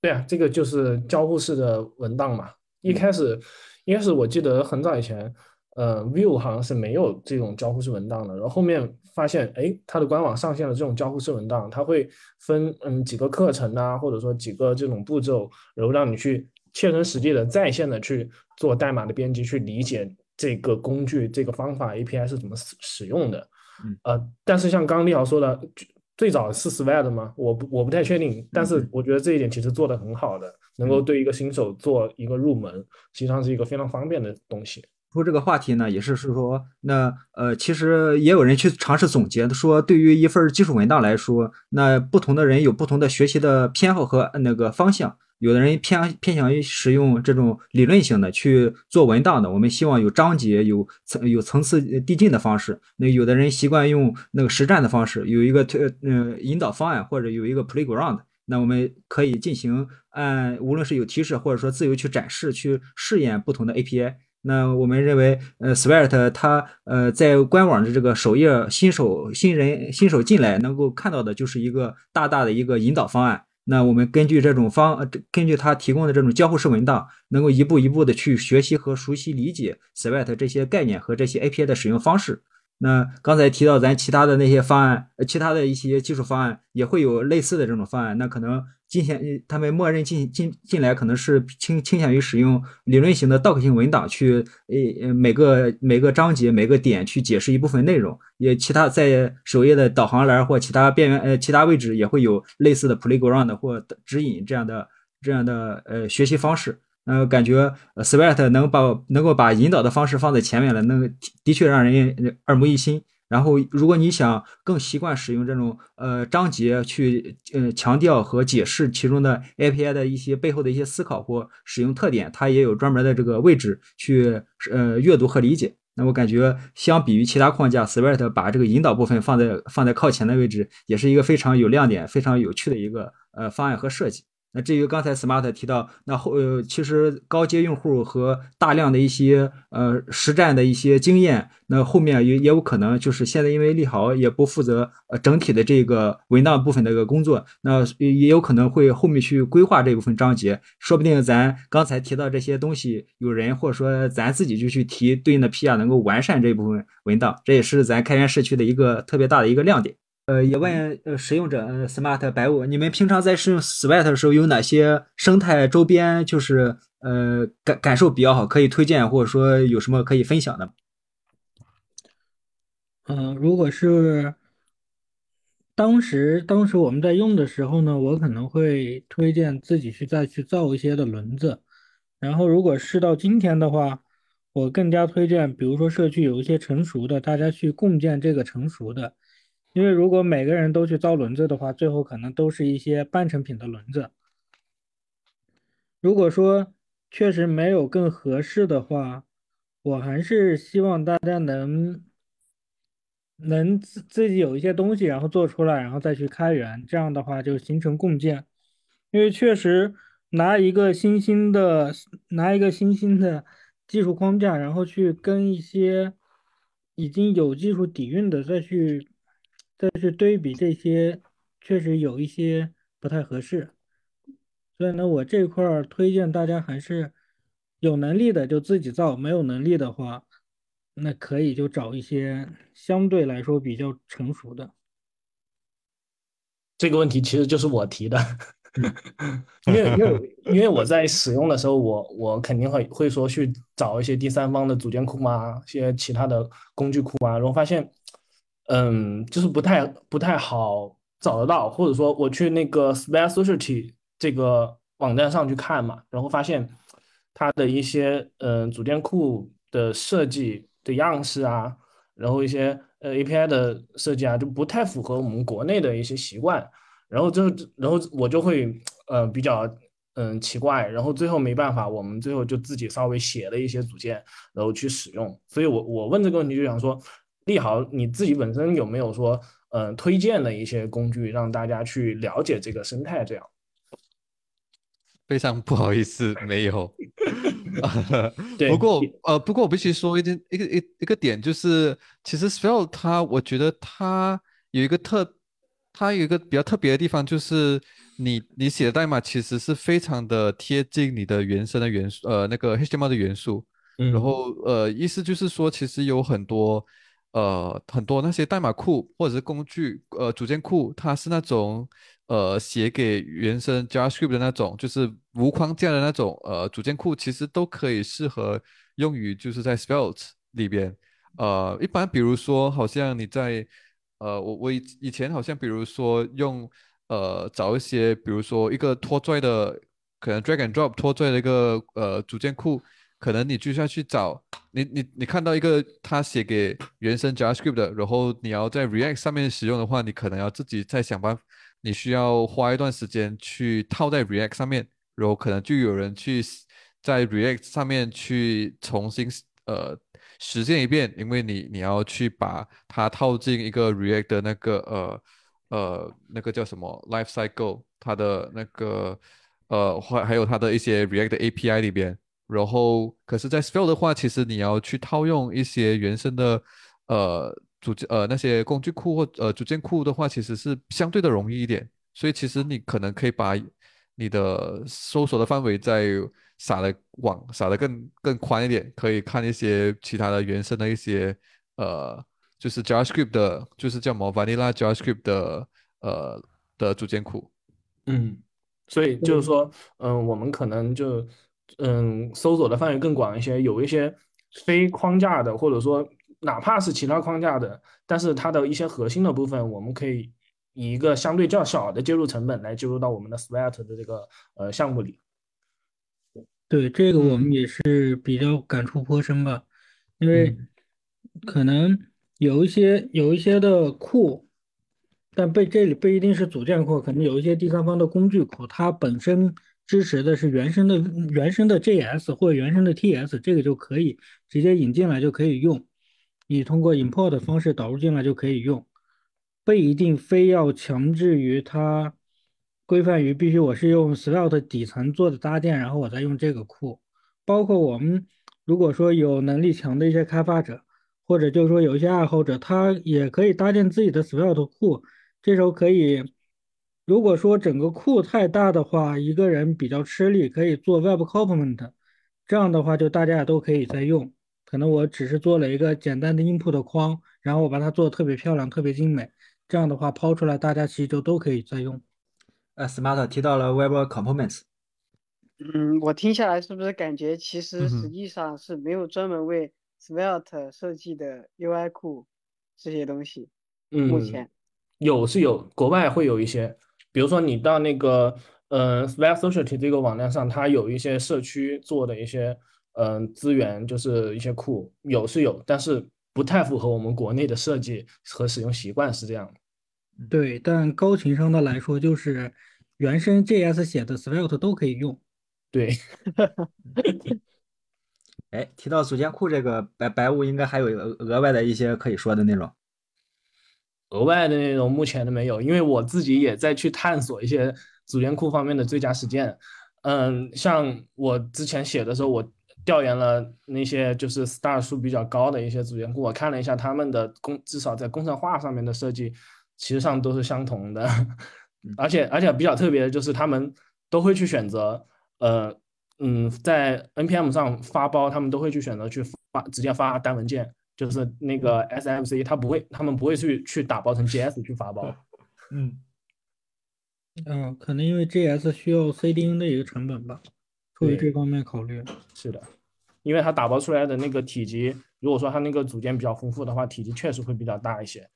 对啊，这个就是交互式的文档嘛，一开始。一开始我记得很早以前，呃，Vue 好像是没有这种交互式文档的。然后后面发现，哎，它的官网上线了这种交互式文档，它会分嗯几个课程啊，或者说几个这种步骤，然后让你去切身实际的在线的去做代码的编辑，去理解这个工具、这个方法 API 是怎么使使用的。呃，但是像刚刚立豪说的，最早是 Sweat 吗？我不我不太确定，但是我觉得这一点其实做的很好的。能够对一个新手做一个入门，实际上是一个非常方便的东西。说这个话题呢，也是是说，那呃，其实也有人去尝试总结，说对于一份技术文档来说，那不同的人有不同的学习的偏好和那个方向。有的人偏偏向于使用这种理论性的去做文档的，我们希望有章节、有层、有层次递进的方式。那有的人习惯用那个实战的方式，有一个推呃引导方案，或者有一个 playground。那我们可以进行按无论是有提示或者说自由去展示去试验不同的 API。那我们认为，呃，Sweat 它呃在官网的这个首页，新手新人新手进来能够看到的就是一个大大的一个引导方案。那我们根据这种方，根据他提供的这种交互式文档，能够一步一步的去学习和熟悉理解 Sweat 这些概念和这些 API 的使用方式。那刚才提到咱其他的那些方案，其他的一些技术方案也会有类似的这种方案。那可能进行他们默认进进进来，可能是倾倾向于使用理论型的 doc 型文档去，呃每个每个章节每个点去解释一部分内容。也其他在首页的导航栏或其他边缘呃其他位置也会有类似的 playground 或指引这样的这样的呃学习方式。呃，感觉 Sweat 能把能够把引导的方式放在前面了，那的确让人耳目一新。然后，如果你想更习惯使用这种呃章节去呃强调和解释其中的 API 的一些背后的一些思考或使用特点，它也有专门的这个位置去呃阅读和理解。那我感觉，相比于其他框架，Sweat 把这个引导部分放在放在靠前的位置，也是一个非常有亮点、非常有趣的一个呃方案和设计。那至于刚才 Smart 提到，那后呃，其实高阶用户和大量的一些呃实战的一些经验，那后面也也有可能就是现在因为利豪也不负责呃整体的这个文档部分的一个工作，那也有可能会后面去规划这部分章节，说不定咱刚才提到这些东西，有人或者说咱自己就去提对应的 PR，能够完善这部分文档，这也是咱开源社区的一个特别大的一个亮点。呃，也问呃使用者，Smart 白雾，你们平常在使用 Sweat 的时候有哪些生态周边，就是呃感感受比较好，可以推荐或者说有什么可以分享的？嗯，如果是当时当时我们在用的时候呢，我可能会推荐自己去再去造一些的轮子。然后如果是到今天的话，我更加推荐，比如说社区有一些成熟的，大家去共建这个成熟的。因为如果每个人都去造轮子的话，最后可能都是一些半成品的轮子。如果说确实没有更合适的话，我还是希望大家能能自自己有一些东西，然后做出来，然后再去开源，这样的话就形成共建。因为确实拿一个新兴的拿一个新兴的技术框架，然后去跟一些已经有技术底蕴的再去再去对比这些，确实有一些不太合适。所以呢，我这块儿推荐大家还是有能力的就自己造，没有能力的话，那可以就找一些相对来说比较成熟的。这个问题其实就是我提的，因为因为因为我在使用的时候，我我肯定会会说去找一些第三方的组件库啊，一些其他的工具库啊，然后发现，嗯，就是不太不太好找得到，或者说我去那个 Spare Society 这个网站上去看嘛，然后发现它的一些嗯组件库的设计的样式啊，然后一些呃 API 的设计啊，就不太符合我们国内的一些习惯，然后就然后我就会呃比较嗯奇怪，然后最后没办法，我们最后就自己稍微写了一些组件，然后去使用。所以我我问这个问题就想说，利豪你自己本身有没有说嗯推荐的一些工具让大家去了解这个生态？这样。非常不好意思，没有。对不过呃，不过我必须说一点一个一一个点，就是其实 Svelte 它，我觉得它有一个特，它有一个比较特别的地方，就是你你写的代码其实是非常的贴近你的原生的元素，呃，那个 HTML 的元素。嗯然后呃，意思就是说，其实有很多呃很多那些代码库或者是工具呃组件库，它是那种呃写给原生 JavaScript 的那种，就是无框架的那种呃组件库，其实都可以适合用于就是在 Svelte 里边。呃，一般比如说，好像你在呃我我以以前好像比如说用呃找一些，比如说一个拖拽的，可能 drag and drop 拖拽的一个呃组件库。可能你就要去找你你你看到一个他写给原生 JavaScript 的，然后你要在 React 上面使用的话，你可能要自己再想办法，你需要花一段时间去套在 React 上面，然后可能就有人去在 React 上面去重新呃实践一遍，因为你你要去把它套进一个 React 的那个呃呃那个叫什么 Life Cycle，它的那个呃还还有它的一些 React API 里边。然后，可是，在 Svelte 的话，其实你要去套用一些原生的，呃，组件呃那些工具库或呃组件库的话，其实是相对的容易一点。所以，其实你可能可以把你的搜索的范围再撒的网撒的更更宽一点，可以看一些其他的原生的一些呃，就是 JavaScript 的，就是叫什么 Vanilla JavaScript 的呃的组件库。嗯，所以就是说，嗯，我们可能就。嗯，搜索的范围更广一些，有一些非框架的，或者说哪怕是其他框架的，但是它的一些核心的部分，我们可以以一个相对较小的接入成本来接入到我们的 Svelte 的这个呃项目里。对，这个我们也是比较感触颇深吧，因为可能有一些有一些的库，但被这里不一定是组件库，可能有一些第三方的工具库，它本身。支持的是原生的原生的 JS 或原生的 TS，这个就可以直接引进来就可以用。你通过 import 的方式导入进来就可以用，不一定非要强制于它规范于必须我是用 Svelte 底层做的搭建，然后我再用这个库。包括我们如果说有能力强的一些开发者，或者就是说有一些爱好者，他也可以搭建自己的 Svelte 库，这时候可以。如果说整个库太大的话，一个人比较吃力，可以做 Web Component，这样的话就大家也都可以在用。可能我只是做了一个简单的 Input 框，然后我把它做的特别漂亮、特别精美，这样的话抛出来，大家其实就都可以在用。呃，Smart 提到了 Web Components，嗯，我听下来是不是感觉其实实际上是没有专门为 Svelte 设计的 UI 库这些东西？嗯，目前有是有，国外会有一些。比如说你到那个嗯 s p a c e Society 这个网站上，它有一些社区做的一些嗯资源，就是一些库有是有，但是不太符合我们国内的设计和使用习惯，是这样的。对，但高情商的来说，就是原生 JS 写的 Svelte 都可以用。对，哎，提到组件库这个白白雾，应该还有额额外的一些可以说的内容。额外的内容目前都没有，因为我自己也在去探索一些组件库方面的最佳实践。嗯，像我之前写的时候，我调研了那些就是 star 数比较高的一些组件库，我看了一下他们的工，至少在工程化上面的设计，其实上都是相同的。而且而且比较特别的就是他们都会去选择，呃，嗯，在 npm 上发包，他们都会去选择去发直接发单文件。就是那个 SFC，他不会，他们不会去去打包成 GS 去发包。嗯，嗯，可能因为 GS 需要 CDN 的一个成本吧，出于这方面考虑。是的，因为它打包出来的那个体积，如果说它那个组件比较丰富的话，体积确实会比较大一些。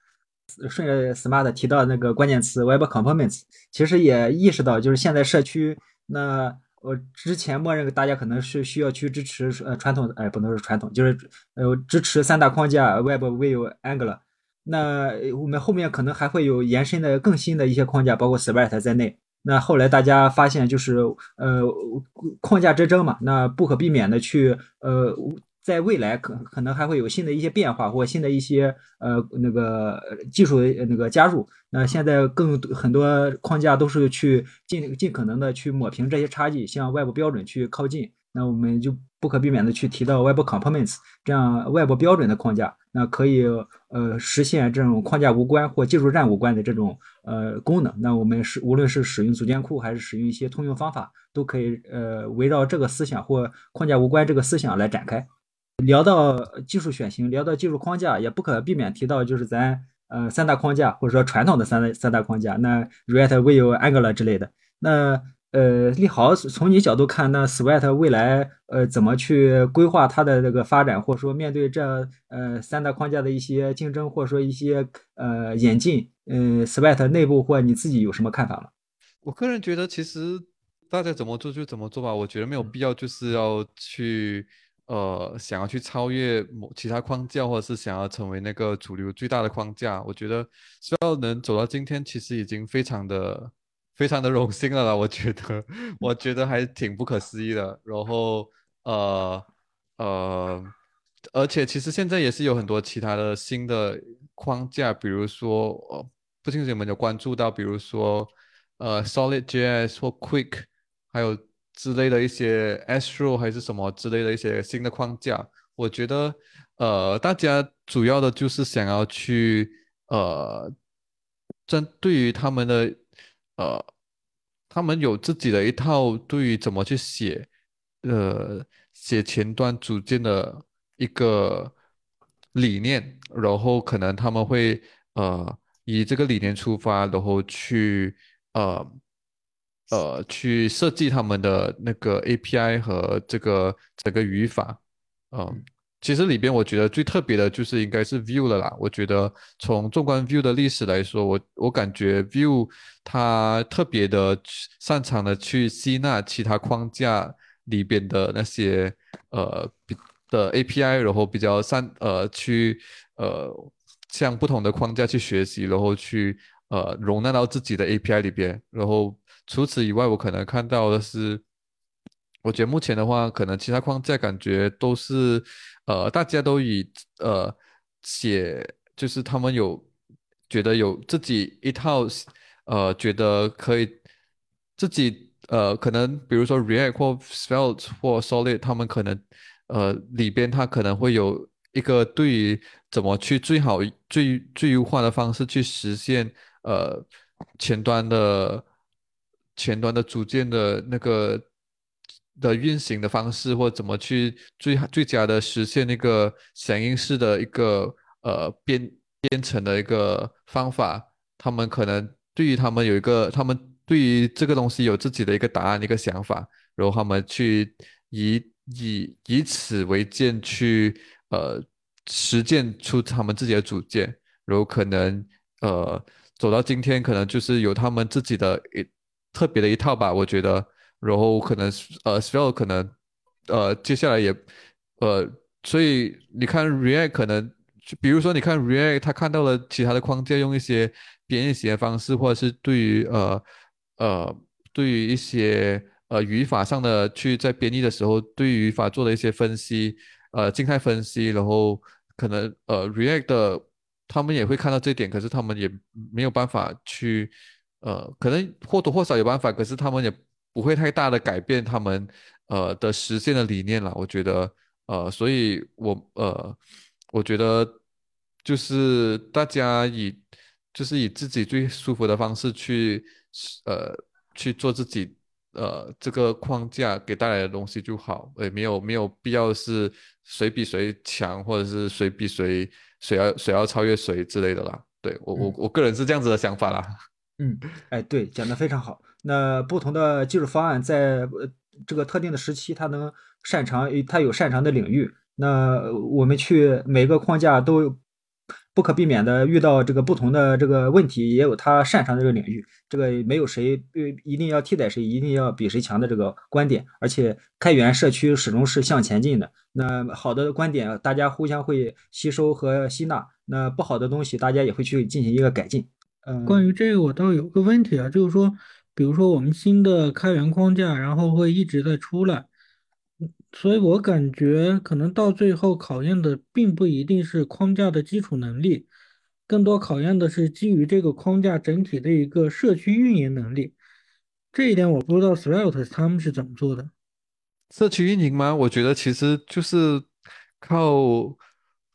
顺着 Smart 提到那个关键词 Web Components，其实也意识到，就是现在社区那。我之前默认大家可能是需要去支持呃传统，哎，不能说传统，就是呃支持三大框架 Web、Vue、Angular。那我们后面可能还会有延伸的更新的一些框架，包括 Svelte 在内。那后来大家发现就是呃框架之争嘛，那不可避免的去呃。在未来可可能还会有新的一些变化或新的一些呃那个技术那个加入。那现在更很多框架都是去尽尽可能的去抹平这些差距，向外部标准去靠近。那我们就不可避免的去提到 Web Components 这样外部标准的框架，那可以呃实现这种框架无关或技术栈无关的这种呃功能。那我们是无论是使用组件库还是使用一些通用方法，都可以呃围绕这个思想或框架无关这个思想来展开。聊到技术选型，聊到技术框架，也不可避免提到就是咱呃三大框架，或者说传统的三大三大框架，那 React、Vue、Angular 之类的。那呃，立豪从你角度看，那 Svelte 未来呃怎么去规划它的这个发展，或者说面对这呃三大框架的一些竞争，或者说一些呃演进，嗯，Svelte 内部或你自己有什么看法吗？我个人觉得，其实大家怎么做就怎么做吧，我觉得没有必要就是要去。呃，想要去超越某其他框架，或者是想要成为那个主流最大的框架，我觉得只要能走到今天，其实已经非常的、非常的荣幸了啦。我觉得，我觉得还挺不可思议的。然后，呃呃，而且其实现在也是有很多其他的新的框架，比如说，呃，不清楚有没有关注到，比如说，呃，Solid JS 或 Quick，还有。之类的一些 Astro 还是什么之类的一些新的框架，我觉得，呃，大家主要的就是想要去，呃，针对于他们的，呃，他们有自己的一套对于怎么去写，呃，写前端组件的一个理念，然后可能他们会，呃，以这个理念出发，然后去，呃。呃，去设计他们的那个 API 和这个整个语法，嗯，其实里边我觉得最特别的就是应该是 Vue 了啦。我觉得从纵观 Vue 的历史来说，我我感觉 Vue 它特别的擅长的去吸纳其他框架里边的那些呃的 API，然后比较善呃去呃向不同的框架去学习，然后去呃容纳到自己的 API 里边，然后。除此以外，我可能看到的是，我觉得目前的话，可能其他框架感觉都是，呃，大家都以呃写，就是他们有觉得有自己一套，呃，觉得可以自己呃，可能比如说 React 或 Svelte 或 Solid，他们可能呃里边它可能会有一个对于怎么去最好最最优化的方式去实现呃前端的。前端的组件的那个的运行的方式，或怎么去最最佳的实现那个响应式的一个呃编编程的一个方法，他们可能对于他们有一个，他们对于这个东西有自己的一个答案一个想法，然后他们去以以以此为鉴去呃实践出他们自己的组件，然后可能呃走到今天，可能就是有他们自己的一。特别的一套吧，我觉得，然后可能呃 s p e l 可能呃接下来也呃，所以你看 React 可能，比如说你看 React，他看到了其他的框架用一些编译写方式，或者是对于呃呃对于一些呃语法上的去在编译的时候对语法做的一些分析，呃静态分析，然后可能呃 React 的他们也会看到这点，可是他们也没有办法去呃可能或多或少有办法，可是他们也不会太大的改变他们呃的实现的理念了，我觉得呃所以我呃我觉得就是大家以就是以自己最舒服的方式去呃去做自己呃这个框架给带来的东西就好，也没有没有必要是谁比谁强，或者是谁比谁谁要谁要超越谁之类的啦。对我我嗯我个人是这样子的想法啦。嗯，哎，对，讲得非常好。那不同的技术方案在这个特定的时期，它能擅长，它有擅长的领域。那我们去每个框架都不可避免的遇到这个不同的这个问题，也有它擅长的这个领域。这个没有谁一定要替代谁，一定要比谁强的这个观点。而且开源社区始终是向前进的。那好的观点，大家互相会吸收和吸纳；那不好的东西，大家也会去进行一个改进。嗯，关于这个，我倒有个问题啊，就是说，比如说我们新的开源框架，然后会一直在出来，嗯所以我感觉可能到最后考验的并不一定是框架的基础能力，更多考验的是基于这个框架整体的一个社区运营能力。这一点我不知道 Svelte 他们是怎么做的。社区运营吗？我觉得其实就是靠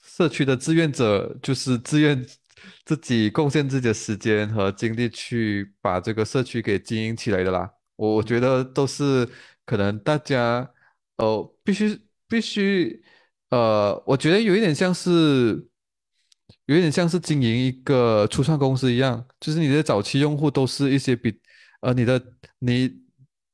社区的志愿者，就是自愿自己贡献自己的时间和精力去把这个社区给经营起来的啦。我我觉得都是可能大家呃必须必须呃，我觉得有一点像是有一点像是经营一个初创公司一样，就是你的早期用户都是一些比呃你的你。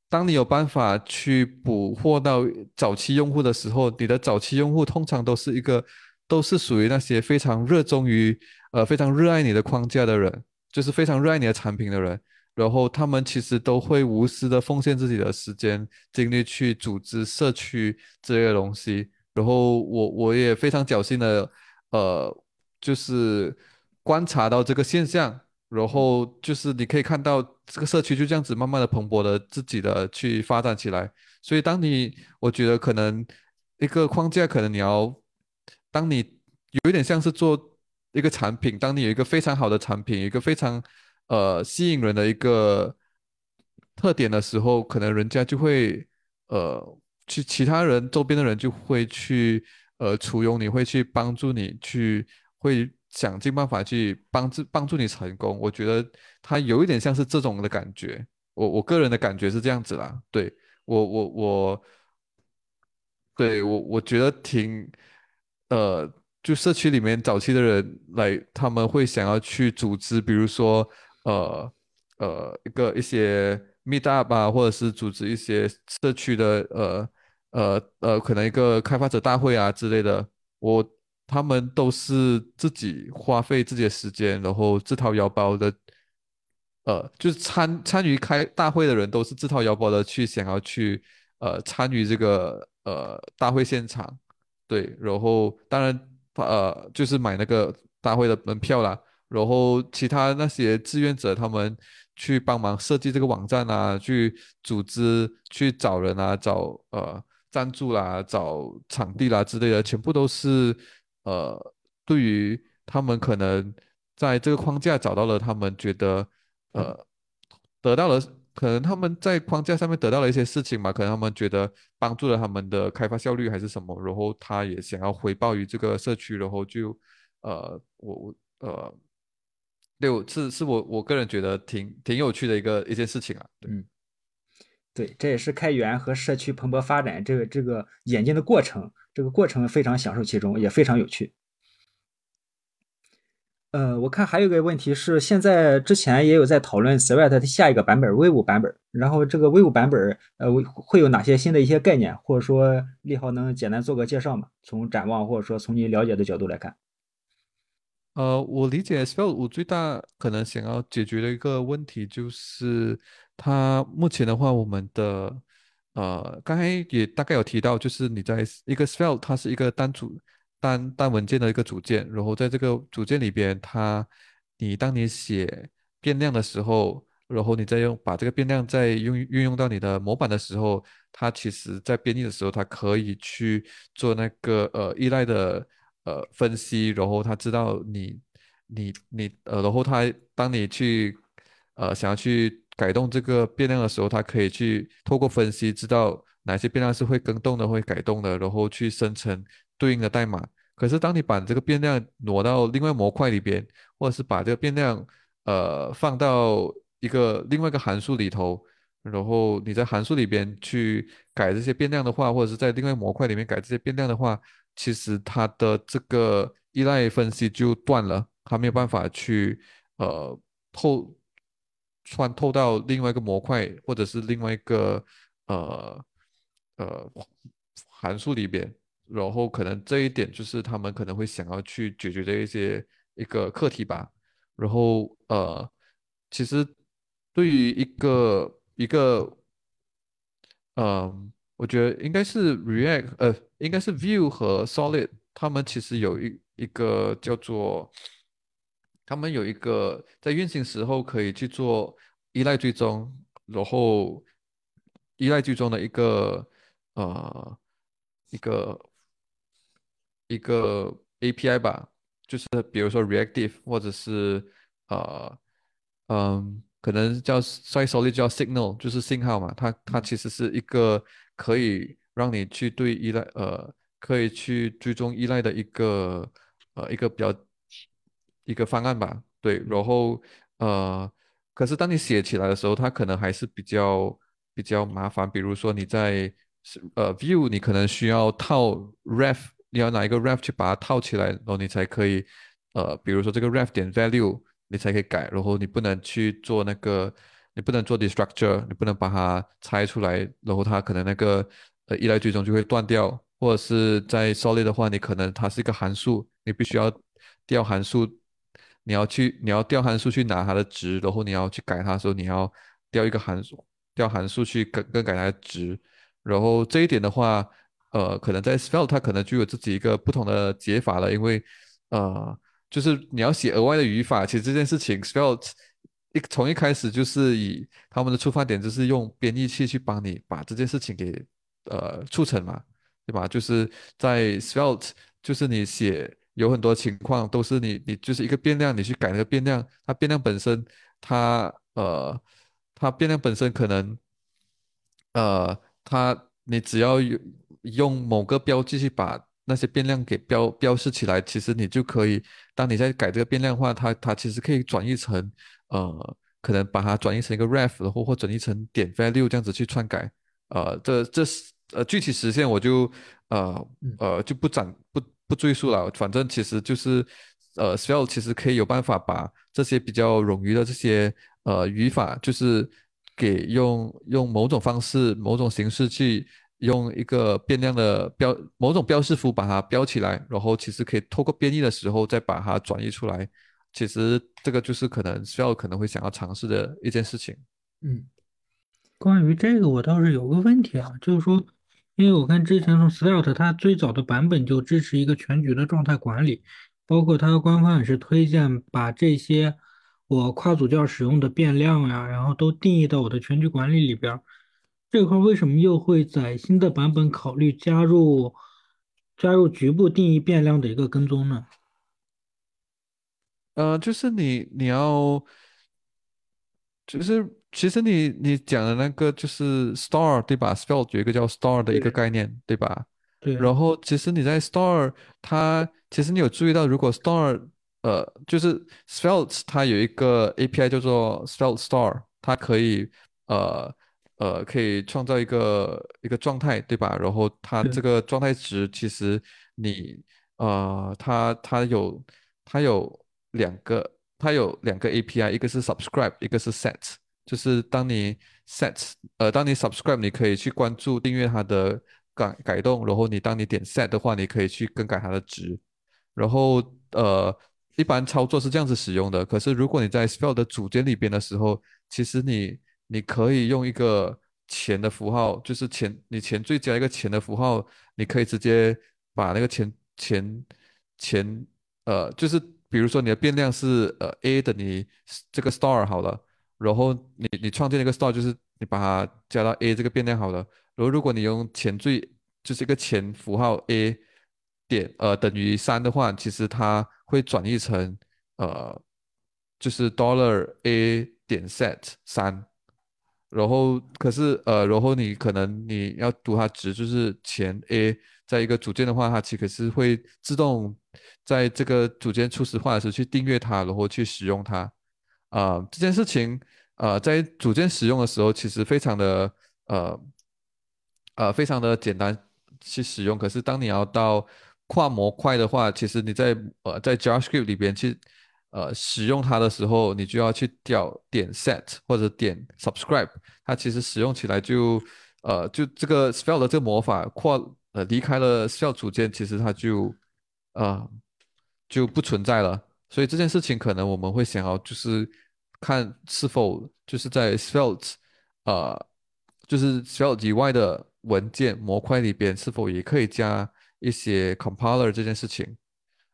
当你有办法去捕获到早期用户的时候，你的早期用户通常都是一个，都是属于那些非常热衷于，呃，非常热爱你的框架的人，就是非常热爱你的产品的人。然后他们其实都会无私的奉献自己的时间精力去组织社区这些东西。然后我我也非常侥幸的，呃，就是观察到这个现象。然后就是你可以看到这个社区就这样子慢慢的蓬勃的自己的去发展起来。所以当你我觉得可能一个框架，可能你要当你有一点像是做一个产品，当你有一个非常好的产品，一个非常呃吸引人的一个特点的时候，可能人家就会呃去其他人周边的人就会去呃簇拥你，会去帮助你去会。想尽办法去帮助帮助你成功，我觉得他有一点像是这种的感觉，我我个人的感觉是这样子啦。对我我我，对我我觉得挺，呃，就社区里面早期的人来，他们会想要去组织，比如说呃呃一个一些 meet up 啊，或者是组织一些社区的呃呃呃可能一个开发者大会啊之类的，我。他们都是自己花费自己的时间，然后自掏腰包的，呃，就是参参与开大会的人都是自掏腰包的去想要去呃参与这个呃大会现场，对，然后当然呃就是买那个大会的门票啦，然后其他那些志愿者他们去帮忙设计这个网站啊，去组织去找人啊，找呃赞助啦，找场地啦之类的，全部都是。呃，对于他们可能在这个框架找到了他们觉得呃得到了，可能他们在框架上面得到了一些事情嘛，可能他们觉得帮助了他们的开发效率还是什么，然后他也想要回报于这个社区，然后就呃我我呃，对，是是我我个人觉得挺挺有趣的一个一件事情啊，嗯，对，这也是开源和社区蓬勃发展这个这个演进的过程。这个过程非常享受其中，也非常有趣。呃，我看还有个问题是，现在之前也有在讨论 Swift 的下一个版本 V 五版本，然后这个 V 五版本呃会有哪些新的一些概念，或者说利豪能简单做个介绍吗？从展望或者说从你了解的角度来看。呃，我理解 Swift 五最大可能想要解决的一个问题就是，它目前的话，我们的呃，刚才也大概有提到，就是你在一个 Svelte，它是一个单组单单文件的一个组件，然后在这个组件里边，它你当你写变量的时候，然后你再用把这个变量再用运用到你的模板的时候，它其实在编译的时候，它可以去做那个呃依赖的呃分析，然后它知道你你你呃，然后它当你去呃想要去改动这个变量的时候，它可以去透过分析知道哪些变量是会更动的、会改动的，然后去生成对应的代码。可是当你把这个变量挪到另外模块里边，或者是把这个变量呃放到一个另外一个函数里头，然后你在函数里边去改这些变量的话，或者是在另外模块里面改这些变量的话，其实它的这个依赖分析就断了，它没有办法去呃透穿透到另外一个模块或者是另外一个呃呃函数里边，然后可能这一点就是他们可能会想要去解决的一些一个课题吧。然后呃，其实对于一个一个，嗯，我觉得应该是 React，呃，应该是 View 和 Solid，他们其实有一一个叫做，他们有一个在运行时候可以去做依赖追踪，然后依赖追踪的一个呃一个一个 API 吧。就是比如说 reactive 或者是呃嗯，可能叫 side solid 叫 signal，就是信号嘛。它它其实是一个可以让你去对依赖呃，可以去追踪依赖的一个呃一个比较一个方案吧。对，然后呃，可是当你写起来的时候，它可能还是比较比较麻烦。比如说你在呃 view，你可能需要套 ref。你要拿一个 ref 去把它套起来，然后你才可以，呃，比如说这个 ref 点 value，你才可以改，然后你不能去做那个，你不能做 destructure，你不能把它拆出来，然后它可能那个呃依赖追踪就会断掉，或者是在 solid 的话，你可能它是一个函数，你必须要调函数，你要去你要调函数去拿它的值，然后你要去改它的时候，你要调一个函数，调函数去更更改它的值，然后这一点的话。呃，可能在 Svelte 它可能就有自己一个不同的解法了，因为呃，就是你要写额外的语法，其实这件事情 Svelte 一从一开始就是以他们的出发点就是用编译器去帮你把这件事情给呃促成嘛，对吧？就是在 Svelte，就是你写有很多情况都是你你就是一个变量，你去改那个变量，它变量本身它呃它变量本身可能呃它你只要有。用某个标记去把那些变量给标标示起来，其实你就可以，当你在改这个变量的话，它它其实可以转译成，呃，可能把它转译成一个 ref，然后或转译成点 value 这样子去篡改，呃，这这是呃具体实现我就呃呃就不展不不赘述了，反正其实就是呃 s e l 其实可以有办法把这些比较冗余的这些呃语法，就是给用用某种方式某种形式去。用一个变量的标某种标识符把它标起来，然后其实可以透过编译的时候再把它转译出来。其实这个就是可能需要可能会想要尝试的一件事情。嗯，关于这个我倒是有个问题啊，就是说，因为我看之前从 Svelte 它最早的版本就支持一个全局的状态管理，包括它的官方也是推荐把这些我跨组件使用的变量呀，然后都定义到我的全局管理里边。这块为什么又会在新的版本考虑加入加入局部定义变量的一个跟踪呢？呃，就是你你要，就是其实你你讲的那个就是 star 对吧？Spell 有一个叫 star 的一个概念对吧？对。然后其实你在 star 它其实你有注意到，如果 star 呃就是 Spell 它有一个 API 叫做 Spell Star，它可以呃。呃，可以创造一个一个状态，对吧？然后它这个状态值，其实你呃，它它有它有两个，它有两个 API，一个是 subscribe，一个是 set。就是当你 set，呃，当你 subscribe，你可以去关注订阅它的改改动，然后你当你点 set 的话，你可以去更改它的值。然后呃，一般操作是这样子使用的。可是如果你在 spell 的组件里边的时候，其实你你可以用一个钱的符号，就是钱，你前缀加一个钱的符号，你可以直接把那个钱钱钱，呃，就是比如说你的变量是呃 a 等于这个 star 好了，然后你你创建一个 store，就是你把它加到 A 这个变量好了。然后如果你用前缀，就是一个前符号 A 点呃等于三的话，其实它会转译成呃就是 dollar A 点 set 三。然后可是呃，然后你可能你要读它值，就是前 A 在一个组件的话，它其实是会自动在这个组件初始化的时候去订阅它，然后去使用它。啊，这件事情呃，在组件使用的时候，其实非常的呃呃非常的简单去使用。可是当你要到跨模块的话，其实你在呃在 JavaScript 里边去。呃，使用它的时候，你就要去调点 set 或者点 subscribe，它其实使用起来就，呃，就这个 spell 的这个魔法扩呃离开了 spell 组件，其实它就，呃，就不存在了。所以这件事情可能我们会想要就是看是否就是在 spell，呃，就是 spell 以外的文件模块里边是否也可以加一些 compiler 这件事情，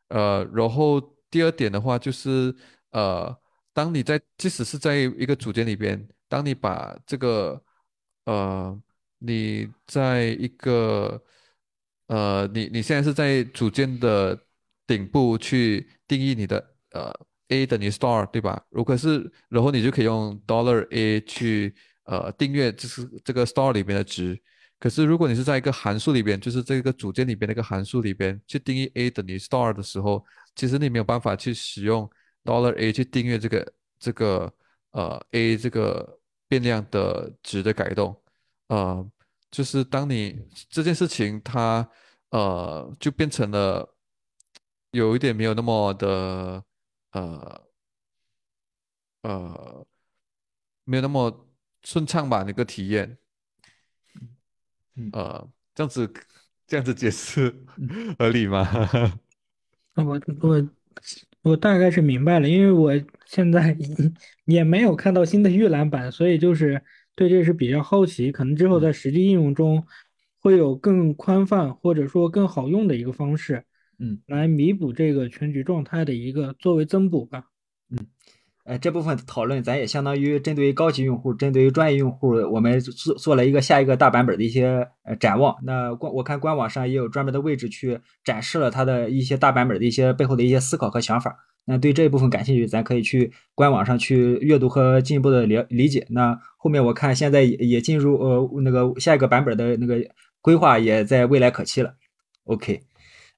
呃，然后。第二点的话就是，呃，当你在即使是在一个组件里边，当你把这个，呃，你在一个，呃，你你现在是在组件的顶部去定义你的，呃，A 等于 star，对吧？如果是，然后你就可以用 dollar A 去，呃，订阅就是这个 star 里面的值。可是如果你是在一个函数里边，就是这个组件里边的一个函数里边去定义 A 等于 star 的时候，其实你没有办法去使用 dollar a 去订阅这个这个呃 a 这个变量的值的改动，呃，就是当你这件事情它呃就变成了有一点没有那么的呃呃没有那么顺畅吧那个体验，呃，这样子这样子解释 合理吗？我我我大概是明白了，因为我现在也没有看到新的预览版，所以就是对这是比较好奇，可能之后在实际应用中会有更宽泛或者说更好用的一个方式，嗯，来弥补这个全局状态的一个作为增补吧。嗯。呃，这部分讨论咱也相当于针对于高级用户、针对于专业用户，我们做做了一个下一个大版本的一些呃展望。那官我看官网上也有专门的位置去展示了它的一些大版本的一些背后的一些思考和想法。那对这一部分感兴趣，咱可以去官网上去阅读和进一步的了理解。那后面我看现在也也进入呃那个下一个版本的那个规划也在未来可期了。OK。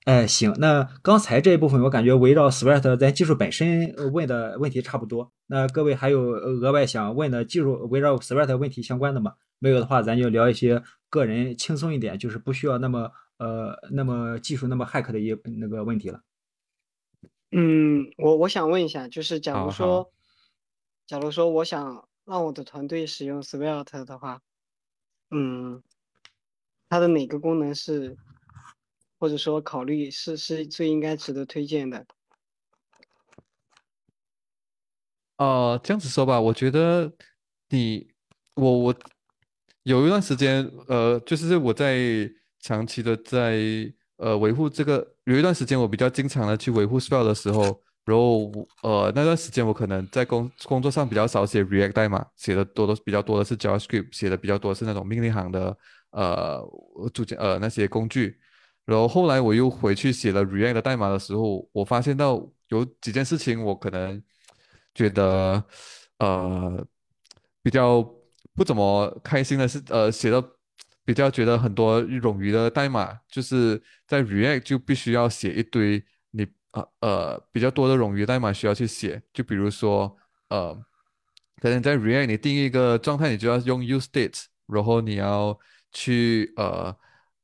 哎，行，那刚才这一部分我感觉围绕 Swift 在技术本身问的问题差不多。那各位还有额外想问的技术围绕 Swift 问题相关的吗？没有的话，咱就聊一些个人轻松一点，就是不需要那么呃那么技术那么 hack 的一那个问题了。嗯，我我想问一下，就是假如说，假如说我想让我的团队使用 Swift 的话，嗯，它的哪个功能是？或者说考虑是是最应该值得推荐的。呃，这样子说吧，我觉得你我我有一段时间，呃，就是我在长期的在呃维护这个，有一段时间我比较经常的去维护 spell 的时候，然后呃那段时间我可能在工工作上比较少写 React 代码，写的多的比较多的是 JavaScript，写的比较多是那种命令行的呃组件呃那些工具。然后后来我又回去写了 React 的代码的时候，我发现到有几件事情我可能觉得呃比较不怎么开心的是，呃写的比较觉得很多冗余的代码，就是在 React 就必须要写一堆你呃呃比较多的冗余代码需要去写，就比如说呃可能在 React 你定义一个状态，你就要用 useState，然后你要去呃。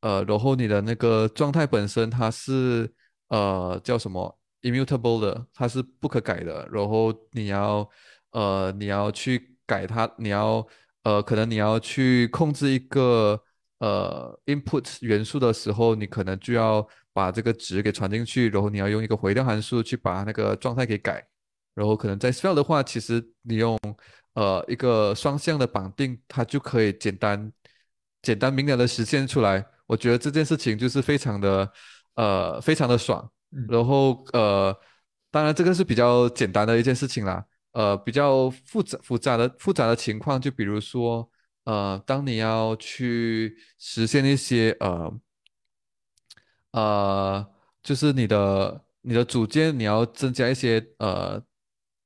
呃，然后你的那个状态本身它是呃叫什么 immutable 的，它是不可改的。然后你要呃你要去改它，你要呃可能你要去控制一个呃 input 元素的时候，你可能就要把这个值给传进去，然后你要用一个回调函数去把那个状态给改。然后可能在 spell 的话，其实你用呃一个双向的绑定，它就可以简单简单明了的实现出来。我觉得这件事情就是非常的，呃，非常的爽。然后呃，当然这个是比较简单的一件事情啦。呃比较复杂复杂的复杂的情况，就比如说呃，当你要去实现一些呃呃，就是你的你的组件，你要增加一些呃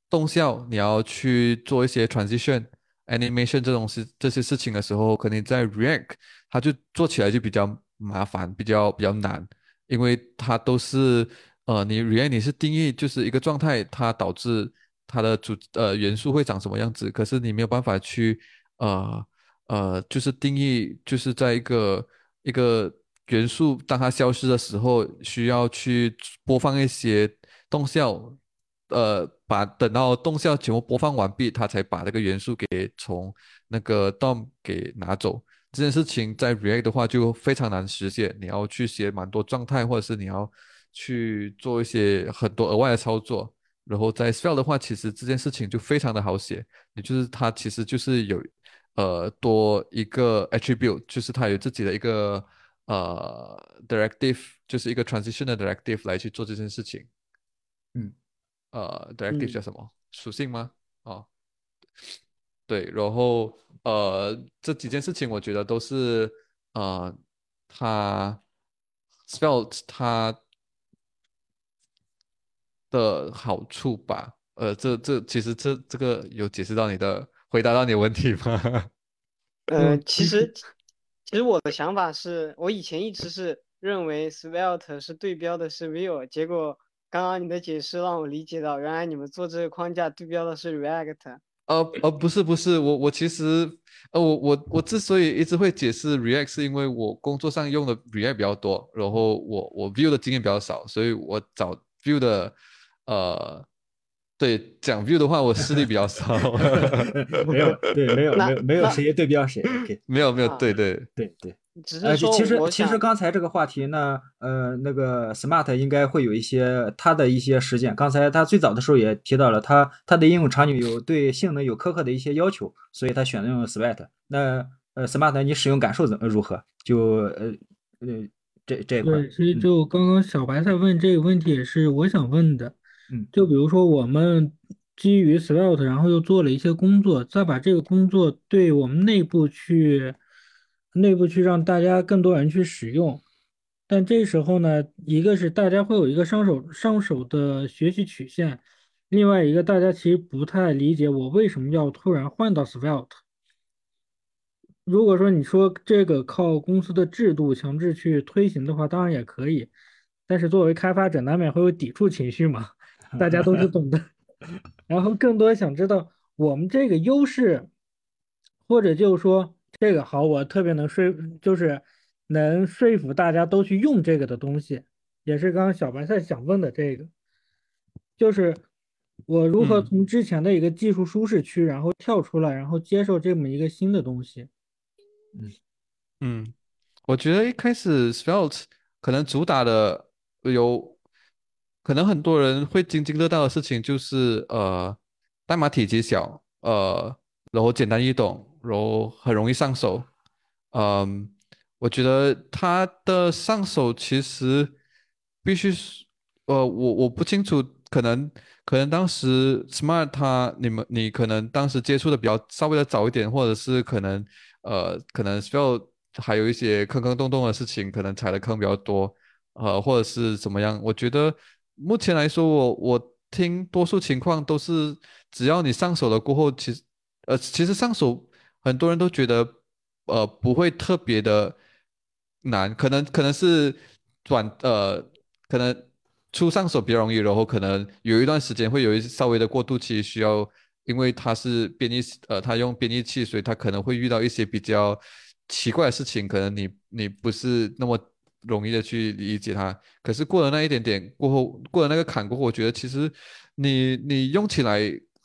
动效，你要去做一些 transition animation 这种事这些事情的时候，肯定在 React 它就做起来就比较麻烦，比较比较难，因为它都是呃你 React 你是定义就是一个状态，它导致它的主呃元素会长什么样子，可是你没有办法去呃呃就是定义就是在一个一个元素当它消失的时候，需要去播放一些动效。呃，把等到动效全部播放完毕，它才把那个元素给从那个 DOM 给拿走。这件事情在 React 的话就非常难实现，你要去写蛮多状态，或者是你要去做一些很多额外的操作。然后在 Svelte 的话，其实这件事情就非常的好写，也就是它其实就是有呃多一个 attribute，就是它有自己的一个呃 directive，就是一个 transition 的 directive 来去做这件事情。嗯。呃，directive 嗯叫什么？属性吗？哦，对，然后呃，这几件事情我觉得都是呃，它 Svelte 它的好处吧。呃，这这其实这这个有解释到你的回答到你的问题吗？呃，嗯其实其实我的想法是我以前一直是认为 Svelte 是对标的是 Vue，结果刚刚你的解释让我理解到，原来你们做这个框架对标的是 React。呃呃，不是不是，我我其实呃我我我之所以一直会解释 React，是因为我工作上用的 React 比较多，然后我我 Vue 的经验比较少，所以我找 Vue 的呃，对讲 view 的话，我视力比较少。没有，对，没有，没有，没有那谁对标谁。OK，没有没有，啊对对，对对。只呃，其是说其实其实刚才这个话题呢，呃，那个 Smart 应该会有一些它的一些实践。刚才他最早的时候也提到了，它它的应用场景有对性能有苛刻的一些要求，所以他选用 Sweat。那呃，Smart 你使用感受怎么如何？就呃呃这这一块儿对，，其实嗯就刚刚小白在问这个问题，也是我想问的。嗯就比如说我们基于 Svelte，然后又做了一些工作，再把这个工作对我们内部去内部去让大家更多人去使用。但这时候呢，一个是大家会有一个上手上手的学习曲线，另外一个大家其实不太理解我为什么要突然换到 Svelte。如果说你说这个靠公司的制度强制去推行的话，当然也可以，但是作为开发者难免会有抵触情绪嘛，大家都是懂的。然后更多想知道我们这个优势，或者就是说这个好，我特别能说，就是能说服大家都去用这个的东西，也是刚刚小白菜想问的这个，就是我如何嗯从之前的一个技术舒适区，然后跳出来，然后接受这么一个新的东西。嗯，我觉得一开始 Svelte 可能主打的有，可能很多人会津津乐道的事情就是呃，代码体积小，呃，然后简单易懂，然后很容易上手。嗯，我觉得它的上手其实必须是，呃，我我不清楚，可能可能当时 Smart 它你们你可能当时接触的比较稍微的早一点，或者是可能呃可能 Svelte 还有一些坑坑洞洞的事情，可能踩的坑比较多，呃，或者是怎么样？我觉得目前来说，我我听多数情况都是，只要你上手了过后，其实呃其实上手很多人都觉得呃不会特别的难，可能可能是转呃可能初上手比较容易，然后可能有一段时间会有一稍微的过渡期，需要因为它是编译呃它用编译器，所以它可能会遇到一些比较奇怪的事情，可能你你不是那么容易的去理解它。可是过了那一点点过后，过了那个坎过后，我觉得其实你你用起来，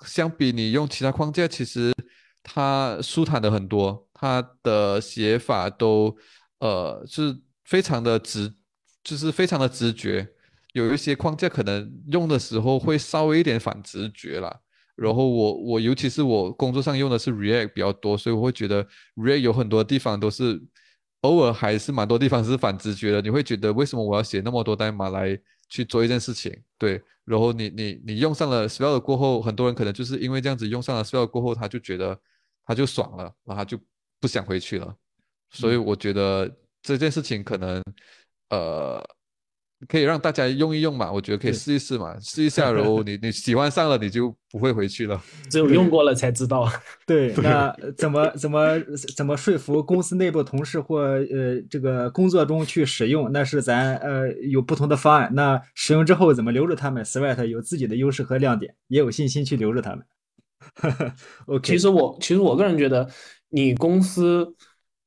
相比你用其他框架，其实它舒坦的很多，它的写法都呃是非常的直，就是非常的直觉。有一些框架可能用的时候会稍微一点反直觉啦。然后我我尤其是我工作上用的是 React 比较多，所以我会觉得 React 有很多地方都是偶尔还是蛮多地方是反直觉的。你会觉得为什么我要写那么多代码来去做一件事情，对，然后你你你用上了 Svelte 过后，很多人可能就是因为这样子用上了 Svelte 过后，他就觉得他就爽了，然后他就不想回去了，所以我觉得这件事情可能呃可以让大家用一用嘛，我觉得可以试一试嘛，试一下，然后你你喜欢上了，你就不会回去了。只有用过了才知道。对，那怎么怎么怎么说服公司内部同事或呃这个工作中去使用？那是咱呃有不同的方案。那使用之后怎么留住他们？Sweat 有自己的优势和亮点，也有信心去留住他们。OK，其实我其实我个人觉得，你公司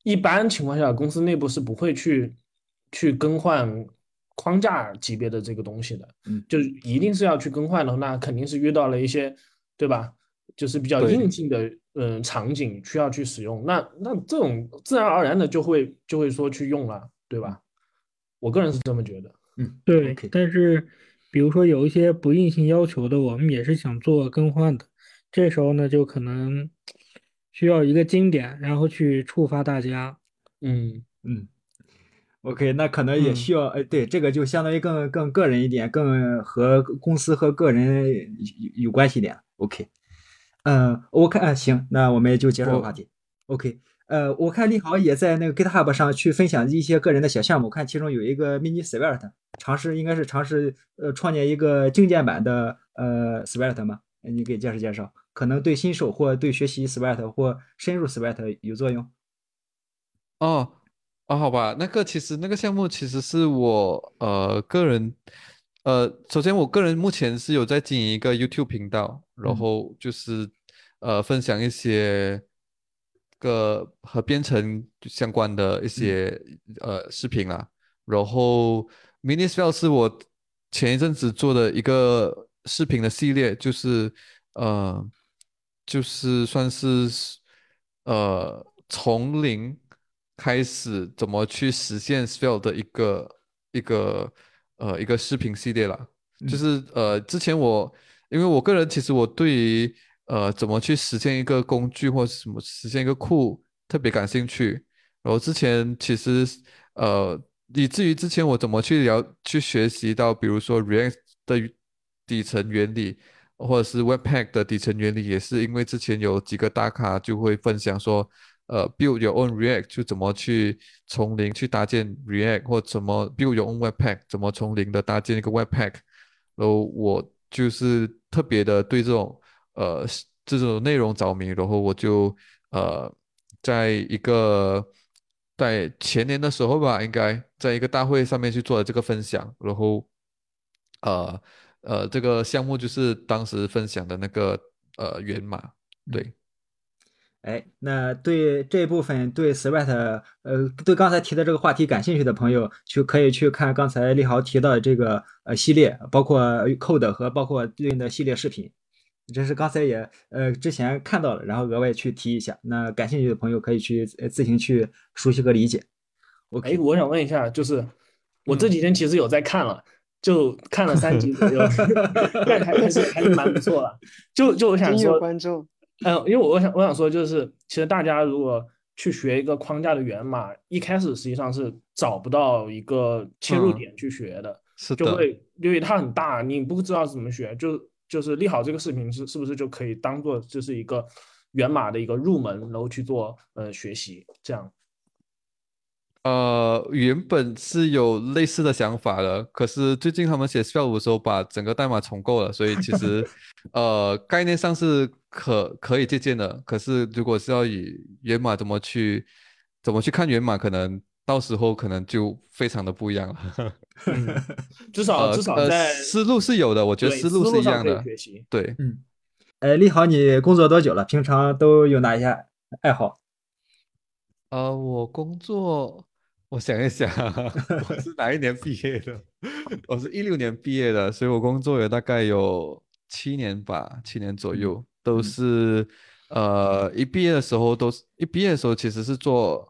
一般情况下，公司内部是不会去去更换框架级别的这个东西的。嗯，就是一定是要去更换的，那肯定是遇到了一些，对吧？就是比较硬性的嗯、呃场景需要去使用，那那这种自然而然的就会就会说去用了，对吧？我个人是这么觉得。嗯，对但是比如说有一些不硬性要求的，我们也是想做更换的，这时候呢，就可能需要一个经典，然后去触发大家。嗯，嗯，OK，那可能也嗯。需要，哎，对，这个就相当于更更个人一点，更和公司和个人有有关系一点。OK，嗯，我看啊行，那我们就结束这个话题。OK，呃，我看立豪也在那个 GitHub 上去分享一些个人的小项目，我看其中有一个 Mini Svelte，尝试应该是尝试呃创建一个精简版的呃 Svelte 嘛，你给介绍介绍，可能对新手或对学习 Sweat 或深入 Sweat 有作用。哦，啊，好吧，那个其实那个项目其实是我呃个人，呃，首先我个人目前是有在经营一个 YouTube 频道，然嗯。后就是呃分享一些个和编程相关的一些呃视频啦，然后 Mini Spell 是我前一阵子做的一个视频的系列，就是呃就是算是呃从零。开始怎么去实现 Spell 的一个一个呃一个视频系列啦。就是呃之前我因为我个人其实我对于呃怎么去实现一个工具或是什么实现一个库特别感兴趣。然后之前其实呃以至于之前我怎么去聊去学习到比如说 React 的底层原理。或者是 Webpack 的底层原理，也是因为之前有几个大咖就会分享说，呃，build your own React 就怎么去从零去搭建 React，或怎么 build your own Webpack，怎么从零的搭建一个 Webpack。然后我就是特别的对这种呃这种内容着迷，然后我就呃在一个在前年的时候吧，应该在一个大会上面去做了这个分享，然后呃。呃，这个项目就是当时分享的那个呃源码，对。哎，那对这部分对 Sweat，呃，对刚才提的这个话题感兴趣的朋友，去可以去看刚才立豪提到的这个呃系列，包括 Code 和包括对应的系列视频，这是刚才也呃之前看到了，然后额外去提一下。那感兴趣的朋友可以去呃自行去熟悉和理解。哎，OK，我想问一下，就是我这几天其实有在看了，就看了三集左右，但还还是还是蛮不错的。就就我想说，观众，嗯，因为我我想我想说，就是其实大家如果去学一个框架的源码，一开始实际上是找不到一个切入嗯点去学的，是的，就会因为它很大，你不知道怎么学，就就是立好这个视频是是不是就可以当做就是一个源码的一个入门，然后去做呃学习这样。呃，原本是有类似的想法的，可是最近他们写 Spell 的时候，把整个代码重构了，所以其实呃概念上是可可以借鉴的。可是如果是要以源码怎么去怎么去看源码，可能到时候可能就非常的不一样了。嗯，至少呃呃至少在思路是有的，我觉得对思路是一上可以样的。学习。对，嗯，哎，立豪，你工作多久了？平常都有哪些爱好？呃，我工作，我想一想，我是哪一年毕业的？我是一六年毕业的，所以我工作也大概有七年吧，七年左右，都嗯是呃一毕业的时候都是一毕业的时候其实是做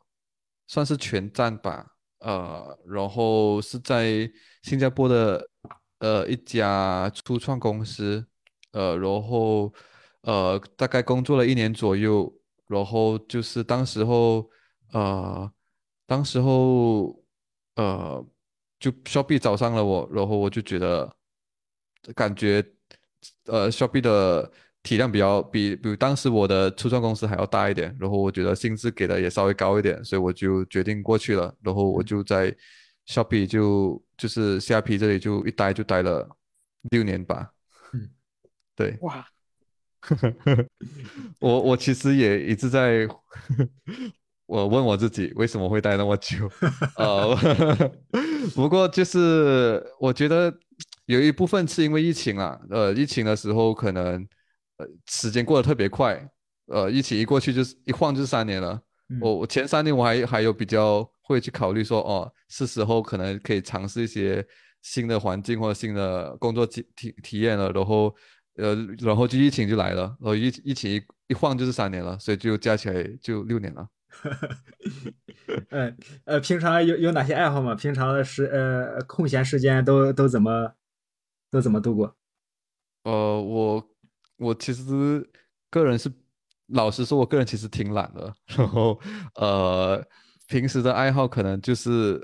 算是全站吧，呃，然后是在新加坡的呃一家初创公司，呃，然后呃大概工作了一年左右，然后就是当时候呃当时候呃就 Shopee 找上了我，然后我就觉得感觉呃 Shopee 的体量比较比比当时我的初创公司还要大一点，然后我觉得薪资给的也稍微高一点，所以我就决定过去了，然后我就在 Shopee 就就是下 P 这里就一待就待了六年吧，嗯，对。哇，我我其实也一直在，我问我自己为什么会待那么久，呃，不过就是我觉得有一部分是因为疫情啊，呃，疫情的时候可能呃时间过得特别快，呃，疫情一过去就是一晃就是三年了。嗯我我前三年我还还有比较会去考虑说，哦，是时候可能可以尝试一些新的环境或者新的工作体体体验了，然后呃，然后就疫情就来了，然后疫疫情一一晃就是三年了，所以就加起来就六年了。呃 呃，平常有有哪些爱好吗？平常的时呃空闲时间都都怎么都怎么度过？呃，我我其实个人是，老实说，我个人其实挺懒的。然后呃，平时的爱好可能就是，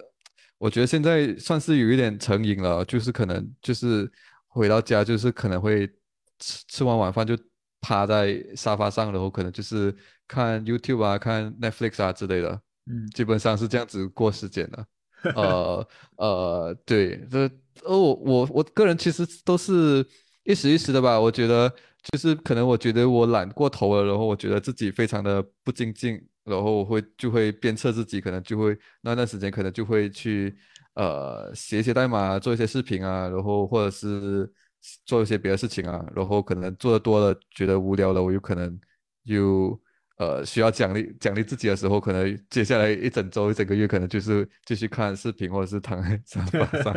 我觉得现在算是有一点成瘾了，就是可能就是回到家就是可能会吃吃完晚饭就趴在沙发上，然后可能就是看 YouTube 啊、看 Netflix 啊之类的，嗯基本上是这样子过时间的。呃呃，对，这呃我我我个人其实都是一时一时的吧。我觉得就是可能我觉得我懒过头了，然后我觉得自己非常的不精进，然后我会就会鞭策自己，可能就会那段时间可能就会去呃写一些代码，做一些视频啊，然后或者是做一些别的事情啊，然后可能做的多了，觉得无聊了，我有可能又。呃，需要奖励奖励自己的时候，可能接下来一整周、一整个月，可能就是继续看视频，或者是躺在沙发上。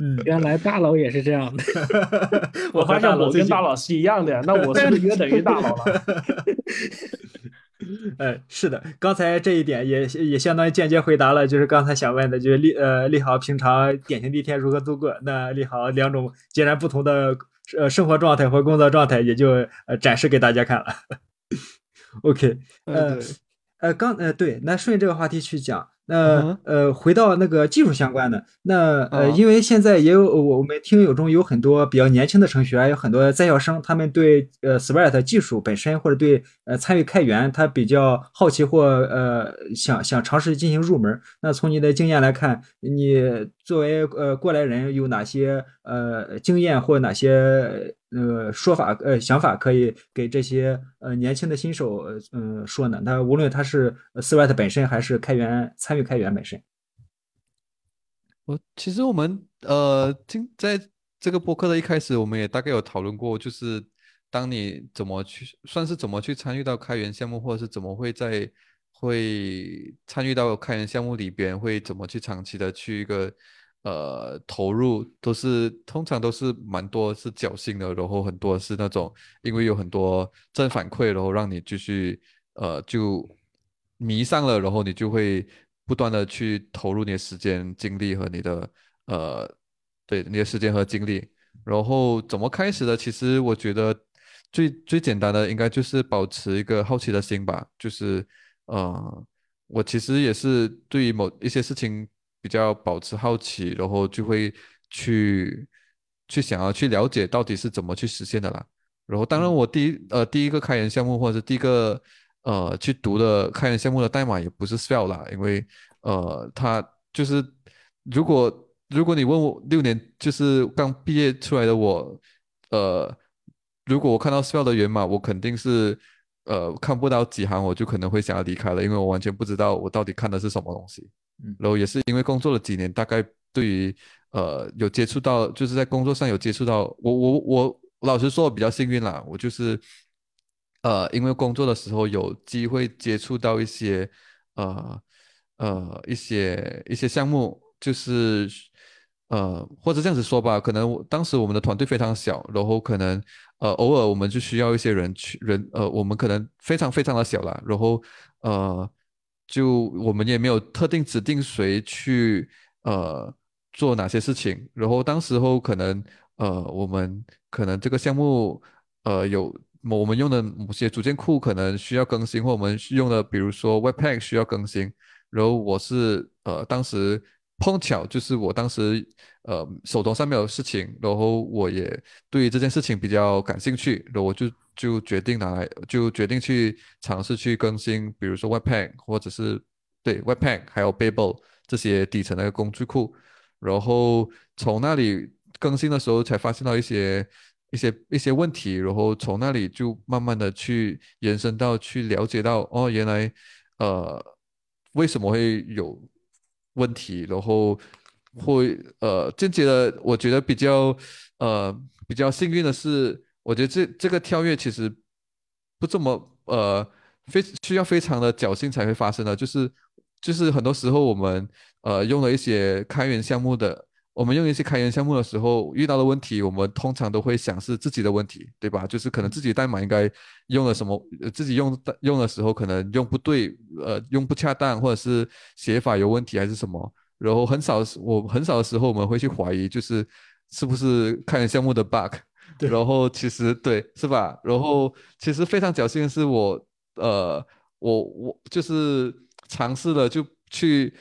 嗯，原来大佬也是这样的。我发现我跟大佬佬是一样的呀，那我是不是约等于大佬了？呃，是的，刚才这一点也也相当于间接回答了，就是刚才想问的，就是利呃利豪平常典型的一天如何度过？那利豪两种截然不同的呃生活状态和工作状态，也就呃展示给大家看了。OK，呃对呃刚呃对，那顺着这个话题去讲，那嗯呃回到那个技术相关的，那呃嗯因为现在也有我我们听友中有很多比较年轻的程序员，有很多在校生，他们对呃 Swift 技术本身或者对呃参与开源，他比较好奇或呃想想尝试进行入门。那从你的经验来看，你作为呃过来人有哪些呃经验或哪些呃说法呃想法可以给这些呃年轻的新手呃嗯说呢？那无论他是 Swift 本身还是开源参与开源本身。我其实我们呃，今在这个播客的一开始，我们也大概有讨论过，就是当你怎么去，算是怎么去参与到开源项目，或者是怎么会在会参与到开源项目里边，会怎么去长期的去一个呃投入，都是通常都是蛮多是侥幸的，然后很多是那种因为有很多正反馈，然后让你继续呃就迷上了，然后你就会不断的去投入你的时间、精力和你的呃，对你的时间和精力。然后怎么开始的？其实我觉得最最简单的应该就是保持一个好奇的心吧。就是呃，我其实也是对于某一些事情比较保持好奇，然后就会去去想要去了解到底是怎么去实现的啦。然后，当然，我第一呃第一个开源项目或者是第一个呃去读的开源项目的代码也不是 Svelte 啦，因为呃它就是如果如果你问我六年就是刚毕业出来的我，呃，如果我看到 Svelte 的源码，我肯定是呃看不到几行，我就可能会想要离开了，因为我完全不知道我到底看的是什么东西。然后也是因为工作了几年，大概对于呃有接触到，就是在工作上有接触到，我我我老实说我比较幸运啦，我就是呃因为工作的时候有机会接触到一些呃呃一些一些项目，就是呃或者这样子说吧，可能当时我们的团队非常小，然后可能呃偶尔我们就需要一些人去人呃我们可能非常非常的小啦，然后呃。就我们也没有特定指定谁去呃做哪些事情，然后当时候可能呃我们可能这个项目呃有我们用的某些组件库可能需要更新，或我们用的比如说 Webpack 需要更新，然后我是呃当时碰巧就是我当时呃手头上面有事情，然后我也对这件事情比较感兴趣，然后我就就决定拿来就决定去尝试去更新，比如说 Webpack 或者是对 Webpack 还有 Babel 这些底层的工具库，然后从那里更新的时候才发现到一些一些一些问题，然后从那里就慢慢的去延伸到去了解到哦原来呃为什么会有问题，然后会呃间接的，我觉得比较呃比较幸运的是，我觉得这这个跳跃其实不这么呃非需要非常的侥幸才会发生的，就是就是很多时候我们呃用了一些开源项目的，我们用一些开源项目的时候遇到的问题，我们通常都会想是自己的问题，对吧？就是可能自己代码应该用了什么，自己用的用的时候可能用不对，呃用不恰当，或者是写法有问题还是什么。然后很少是，我很少的时候我们会去怀疑，就是是不是开源项目的 bug，然后其实对是吧？然后其实非常侥幸的是我，呃，我我就是尝试了就去，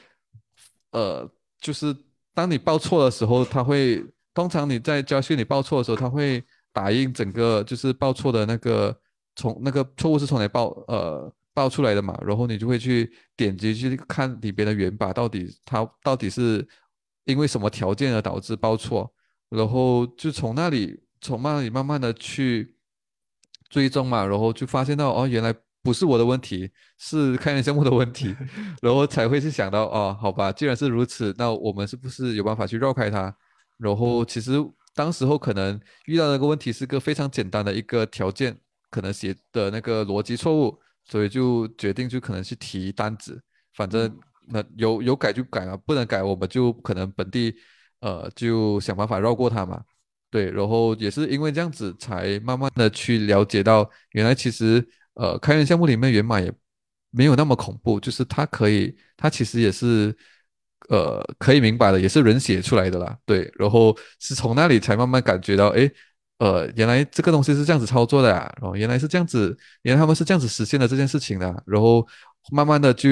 呃，就是当你报错的时候，他会通常你在教训你报错的时候，他会打印整个就是报错的那个从那个错误是从哪里报呃报出来的嘛，然后你就会去点击去看里边的源码，到底它到底是因为什么条件而导致报错，然后就从那里从那里慢慢的去追踪嘛，然后就发现到哦，原来不是我的问题，是开源项目的问题，然后才会去想到哦，好吧，既然是如此，那我们是不是有办法去绕开它？然后其实当时候可能遇到那个问题是个非常简单的一个条件，可能写的那个逻辑错误，所以就决定就可能去提单子，反正那有有改就改嘛，不能改我们就可能本地呃就想办法绕过它嘛。对，然后也是因为这样子，才慢慢的去了解到，原来其实呃开源项目里面源码也没有那么恐怖，就是它可以，它其实也是呃可以明白的，也是人写出来的啦。对，然后是从那里才慢慢感觉到，诶，呃，原来这个东西是这样子操作的啊，然后原来是这样子，原来他们是这样子实现的这件事情的，然后慢慢的就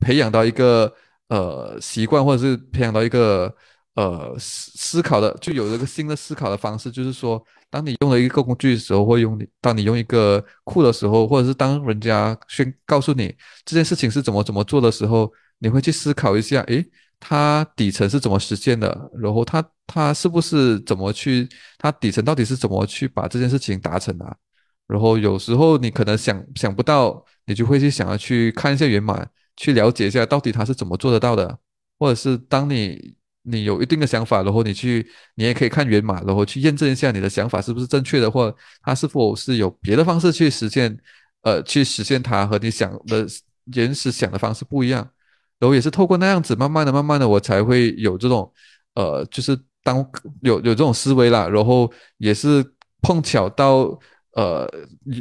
培养到一个呃习惯，或者是培养到一个呃思思考的，就有这个新的思考的方式，就是说，当你用了一个工具的时候，或用你当你用一个库的时候，或者是当人家宣告诉你这件事情是怎么怎么做的时候，你会去思考一下，诶，它底层是怎么实现的，然后它它是不是怎么去，它底层到底是怎么去把这件事情达成的？然后有时候你可能想想不到，你就会去想要去看一下源码，去了解一下到底它是怎么做得到的，或者是当你你有一定的想法，然后你去你也可以看源码，然后去验证一下你的想法是不是正确的，或它是否是有别的方式去实现，呃，去实现它和你想的原始想的方式不一样。然后也是透过那样子，慢慢的、慢慢的，我才会有这种，呃，就是当有有这种思维啦，然后也是碰巧到，呃，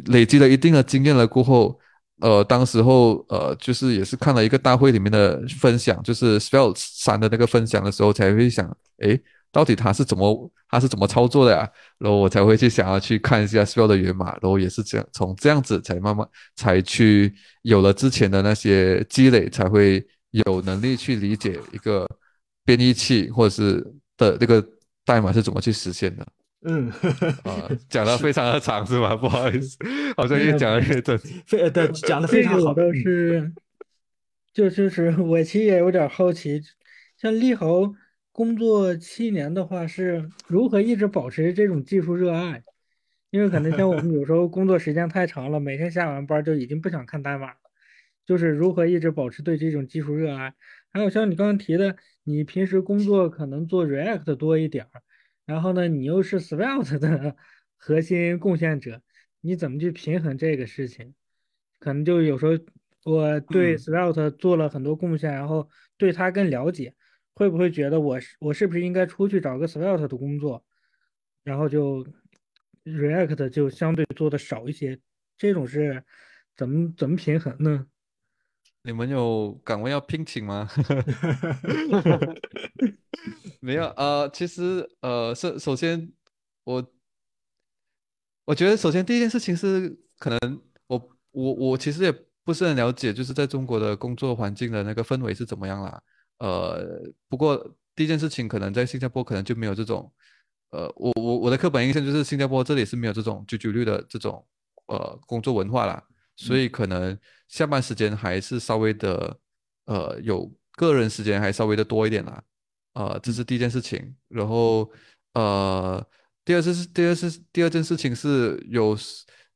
累积了一定的经验了过后，呃，当时候呃，就是也是看了一个大会里面的分享，就是 Svelte 三的那个分享的时候，才会想，诶，到底他是怎么他是怎么操作的呀？然后我才会去想要去看一下 Svelte 的源码，然后也是这样，从这样子才慢慢才去有了之前的那些积累，才会。有能力去理解一个编译器或者是的这个代码是怎么去实现的嗯，啊？讲的非常的长是吧？不好意思，好像越讲越正。非呃对讲的非常好，倒是，就就是我其实也有点好奇，像立豪工作七年的话，是如何一直保持这种技术热爱？因为可能像我们有时候工作时间太长了，每天下完班就已经不想看代码了，就是如何一直保持对这种技术热爱？还有像你刚刚提的，你平时工作可能做 React 多一点儿，然后呢，你又是 Svelte 的 核心贡献者，你怎么去平衡这个事情？可能就有时候我对嗯 Svelte 做了很多贡献，然后对它更了解，会不会觉得我是我是不是应该出去找个 Svelte 的工作，然后就 React 就相对做的少一些，这种是怎么怎么平衡呢？你们有岗位要聘请吗？没有，呃，其实，呃，首首先，我我觉得首先第一件事情是，可能我我我其实也不是很了解，就是在中国的工作环境的那个氛围是怎么样啦。呃，不过第一件事情可能在新加坡可能就没有这种，呃，我我我的刻板印象就是新加坡这里是没有这种九九六的这种呃工作文化啦，所以可能下班时间还是稍微的呃有个人时间还稍微的多一点啦，呃，这是第一件事情，然后呃，第二次是第二次第二件事情是有，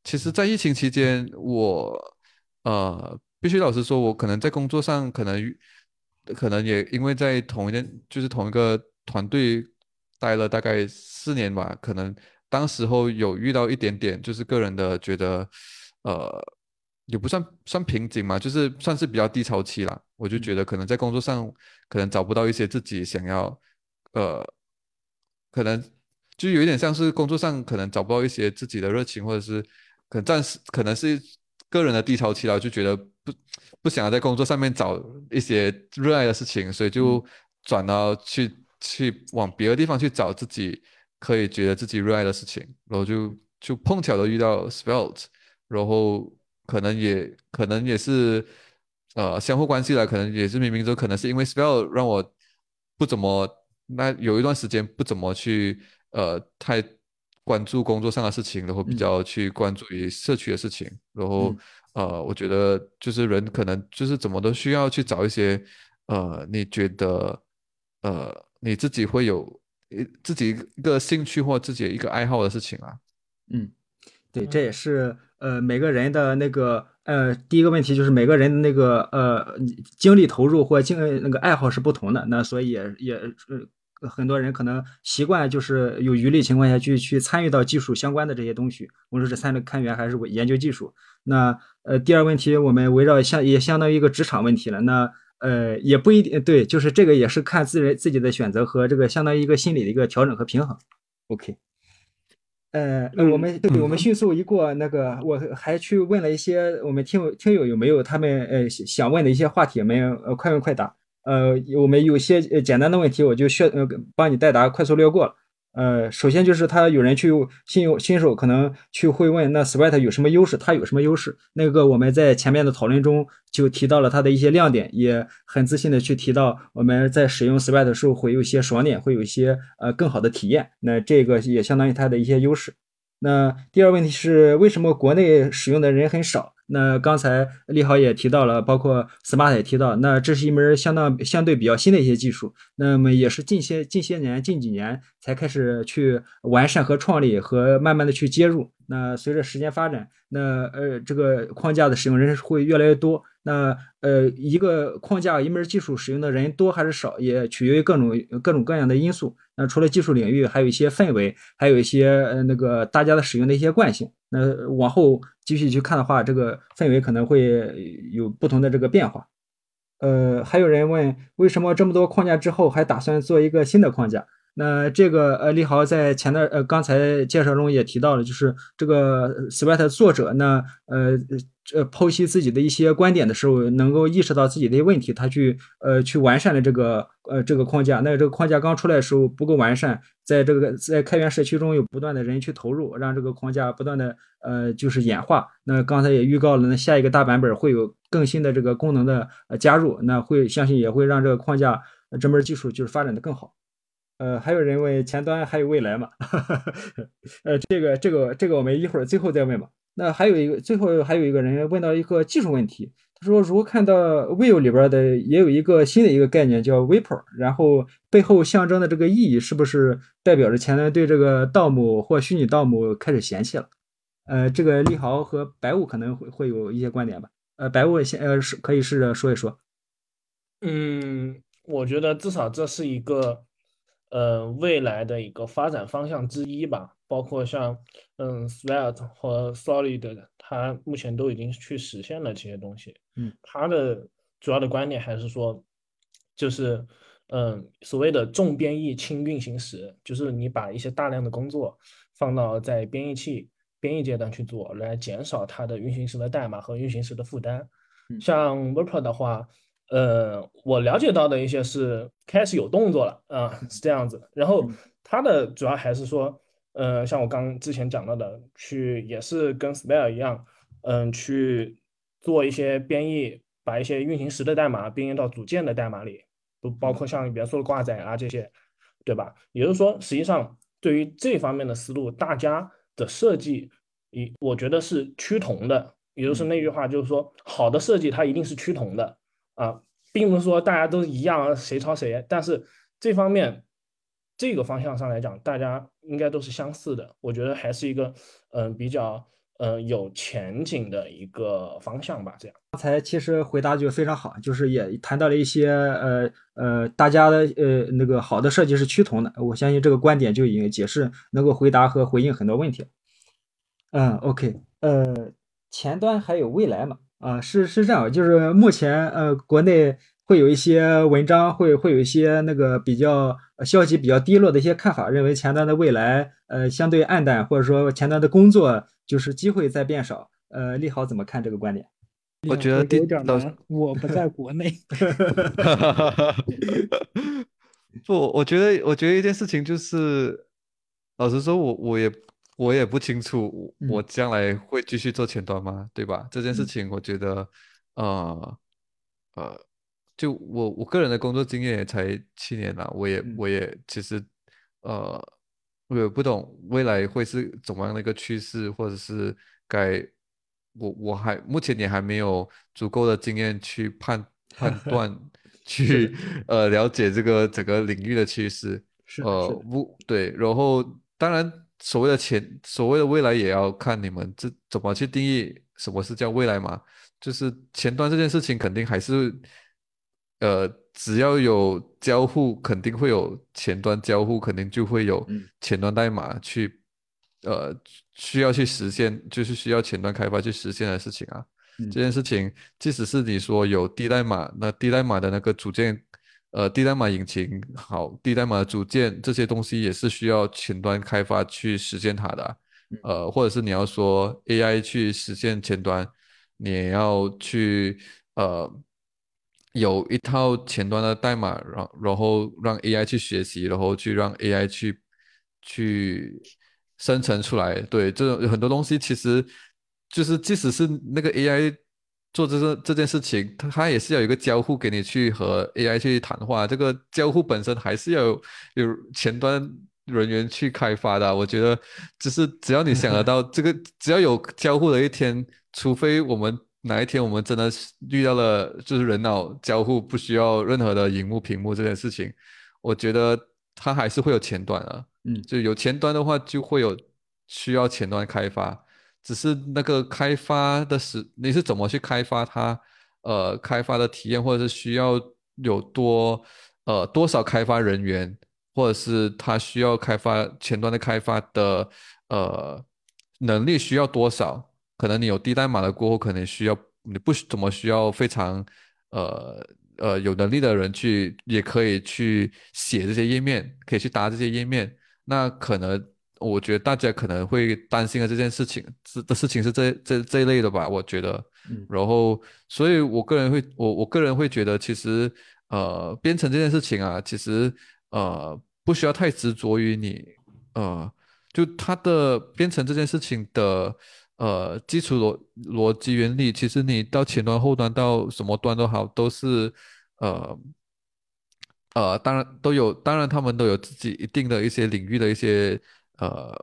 其实，在疫情期间我呃必须老实说，我可能在工作上可能。可能也因为在同一件，就是同一个团队待了大概四年吧，可能当时候有遇到一点点，就是个人的觉得，呃，也不算算瓶颈嘛，就是算是比较低潮期啦。我就觉得可能在工作上可能找不到一些自己想要，呃，可能就有一点像是工作上可能找不到一些自己的热情，或者是可能暂时可能是个人的低潮期了，就觉得不。不想要在工作上面找一些热爱的事情，所以就转到去去往别的地方去找自己可以觉得自己热爱的事情，然后就就碰巧的遇到 Spelt，然后可能也可能也是呃相互关系了，可能也是冥冥中可能是因为 spell 让我不怎么那有一段时间不怎么去呃太关注工作上的事情，然后比较去关注于社区的事情，然后。呃，我觉得就是人可能就是怎么都需要去找一些，呃，你觉得，呃，你自己会有一自己一个兴趣或自己一个爱好的事情啊。嗯，对，这也是呃每个人的那个呃第一个问题就是每个人的那个呃精力投入或精那个爱好是不同的，那所以也也呃。很多人可能习惯就是有余力情况下去去参与到技术相关的这些东西，无论是参与看源还是研究技术。那呃，第二问题我们围绕相也相当于一个职场问题了。那呃，也不一定对，就是这个也是看自人自己的选择和这个相当于一个心理的一个调整和平衡。OK，呃，那我们对，我们迅速一过那个，我还去问了一些我们听听友有没有他们呃想问的一些话题，没有？呃，快问快答。呃，我们有些简单的问题，我就需呃帮你代答，快速略过。呃，首先就是他有人去新有新手可能去会问，那 Sweat 有什么优势？它有什么优势？那个我们在前面的讨论中就提到了它的一些亮点，也很自信的去提到我们在使用 Sweat 的时候会有一些爽点，会有一些呃更好的体验。那这个也相当于它的一些优势。那第二问题是为什么国内使用的人很少？那刚才利豪也提到了，包括 Smart 也提到，那这是一门相当相对比较新的一些技术，那么也是近些近些年近几年才开始去完善和创立和慢慢的去接入。那随着时间发展，那呃这个框架的使用人会越来越多。那呃一个框架一门技术使用的人多还是少，也取决于各种各种各样的因素。那除了技术领域，还有一些氛围，还有一些呃那个大家的使用的一些惯性。那往后继续去看的话，这个氛围可能会有不同的这个变化。呃，还有人问，为什么这么多框架之后还打算做一个新的框架？那这个呃，利豪在前段呃刚才介绍中也提到了，就是这个 Sweat 作者呢，呃呃剖析自己的一些观点的时候，能够意识到自己的一些问题，他去呃去完善了这个呃这个框架。那这个框架刚出来的时候不够完善，在这个在开源社区中有不断的人去投入，让这个框架不断的呃就是演化。那刚才也预告了，那下一个大版本会有更新的这个功能的呃加入，那会相信也会让这个框架这门技术就是发展的更好。呃，还有人问前端还有未来吗？呃，这个这个这个我们一会儿最后再问吧。那还有一个最后还有一个人问到一个技术问题，说如果看到 Vue 里边的也有一个新的一个概念叫 Vapor，然后背后象征的这个意义是不是代表着前端对这个盗墓或虚拟盗墓开始嫌弃了？呃，这个利豪和白雾可能会会有一些观点吧。呃，白雾先呃是可以试着说一说。嗯，我觉得至少这是一个。呃，未来的一个发展方向之一吧，包括像嗯，Svelte 和 Solid，它目前都已经去实现了这些东西。嗯，它的主要的观点还是说，就是嗯，所谓的重编译轻运行时，就是你把一些大量的工作放到在编译器编译阶段去做，来减少它的运行时的代码和运行时的负担。像 w e r p e r 的话。呃，我了解到的一些是开始有动作了啊，是这样子。然后它的主要还是说，呃，像我刚之前讲到的，去也是跟 Spell 一样，嗯，去做一些编译，把一些运行时的代码编译到组件的代码里，都包括像元素的挂载啊这些，对吧？也就是说，实际上对于这方面的思路，大家的设计，一我觉得是趋同的。也就是那句话，就是说，好的设计它一定是趋同的啊，并不是说大家都一样，谁抄谁。但是这方面这个方向上来讲，大家应该都是相似的。我觉得还是一个嗯比较呃有前景的一个方向吧。这样，刚才其实回答就非常好，就是也谈到了一些呃呃大家的呃那个好的设计是趋同的。我相信这个观点就已经解释能够回答和回应很多问题。嗯，OK，呃。前端还有未来嘛？啊，是是这样，就是目前呃，国内会有一些文章，会会有一些那个比较消息比较低落的一些看法，认为前端的未来呃相对暗淡，或者说前端的工作就是机会在变少。呃，利好怎么看这个观点？我觉得有点难，我不在国内。不，我觉得我觉得一件事情就是，老实说，我我也。我也不清楚，我将来会继续做前端吗？对吧？这件事情，我觉得，呃，呃，就我我个人的工作经验也才七年了，我也我也其实，呃，我也不懂未来会是怎么样的一个趋势，或者是该，我我还目前也还没有足够的经验去判判断，去呃了解这个整个领域的趋势，呃，不对，然后当然。所谓的前，所谓的未来，也要看你们这怎么去定义什么是叫未来嘛？就是前端这件事情，肯定还是，呃，只要有交互，肯定会有前端交互，肯定就会有前端代码去，呃，需要去实现，就是需要前端开发去实现的事情啊。这件事情，即使是你说有低代码，那低代码的那个组件。呃，低代码引擎好，低代码组件这些东西也是需要前端开发去实现它的。呃，或者是你要说 AI 去实现前端，你也要去呃有一套前端的代码，然然后让 AI 去学习，然后去让 AI 去去生成出来。对，这种很多东西其实就是即使是那个 AI。做这个这件事情，它它也是要有一个交互给你去和 AI 去谈话，这个交互本身还是要有有前端人员去开发的。我觉得，就是只要你想得到这个，只要有交互的一天，除非我们哪一天我们真的遇到了就是人脑交互不需要任何的荧幕屏幕这件事情，我觉得它还是会有前端啊。嗯，就有前端的话，就会有需要前端开发。只是那个开发的时，你是怎么去开发它？呃，开发的体验，或者是需要有多呃多少开发人员，或者是它需要开发前端的开发的呃能力需要多少？可能你有低代码的过后，可能需要你不怎么需要非常呃呃有能力的人去，也可以去写这些页面，可以去搭这些页面，那可能。我觉得大家可能会担心的这件事情，这的事情是这这这一类的吧？我觉得，然后，所以我个人会，我我个人会觉得，其实，呃，编程这件事情啊，其实，呃，不需要太执着于你，呃，就它的编程这件事情的，呃，基础逻逻辑原理，其实你到前端、后端到什么端都好，都是，呃，呃，当然都有，当然他们都有自己一定的一些领域的一些。呃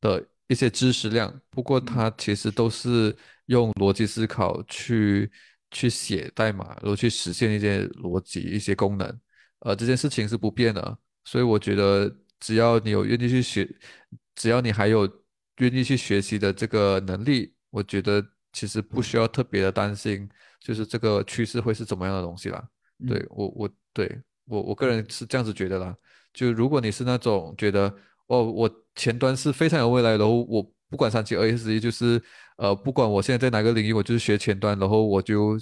的一些知识量，不过它其实都是用逻辑思考去去写代码，然后去实现一些逻辑、一些功能。呃，这件事情是不变的，所以我觉得只要你有愿意去学，只要你还有愿意去学习的这个能力，我觉得其实不需要特别的担心，就是这个趋势会是怎么样的东西啦。对我，我对我我个人是这样子觉得啦。就如果你是那种觉得。哦，我前端是非常有未来，然后我不管三七二十一，就是呃，不管我现在在哪个领域，我就是学前端，然后我就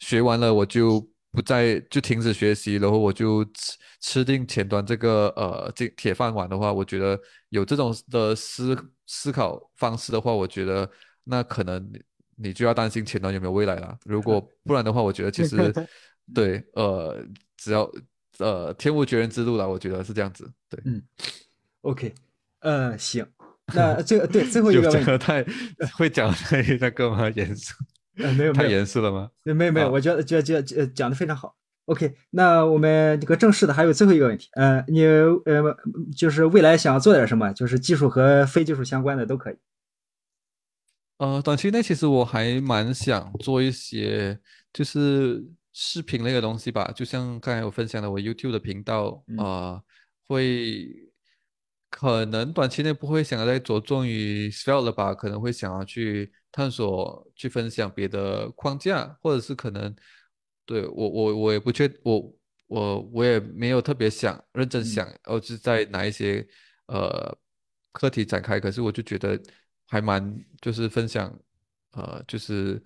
学完了，我就不再就停止学习，然后我就吃吃定前端这个呃这铁饭碗的话，我觉得有这种的思思考方式的话，我觉得那可能你就要担心前端有没有未来了。如果 不然的话，我觉得其实 对呃，只要呃天无绝人之路了，我觉得是这样子，对，嗯。OK，呃，行，那最对最后一个 问题太会讲太那个吗？严肃？呃，没有，太严肃了吗？没有没有，我觉得觉得觉得讲的非常好。OK，那我们这个正式的还有最后一个问题，呃，你呃就是未来想做点什么，就是技术和非技术相关的都可以。呃，短期内其实我还蛮想做一些就是视频类的东西吧，就像刚才我分享的，我 YouTube 的频道嗯啊、会可能短期内不会想要再着重于 Svelte 了吧，可能会想要去探索、去分享别的框架，或者是可能对我我我也不确我我我也没有特别想认真想，而是在哪一些呃课题展开，可是我就觉得还蛮就是分享呃就是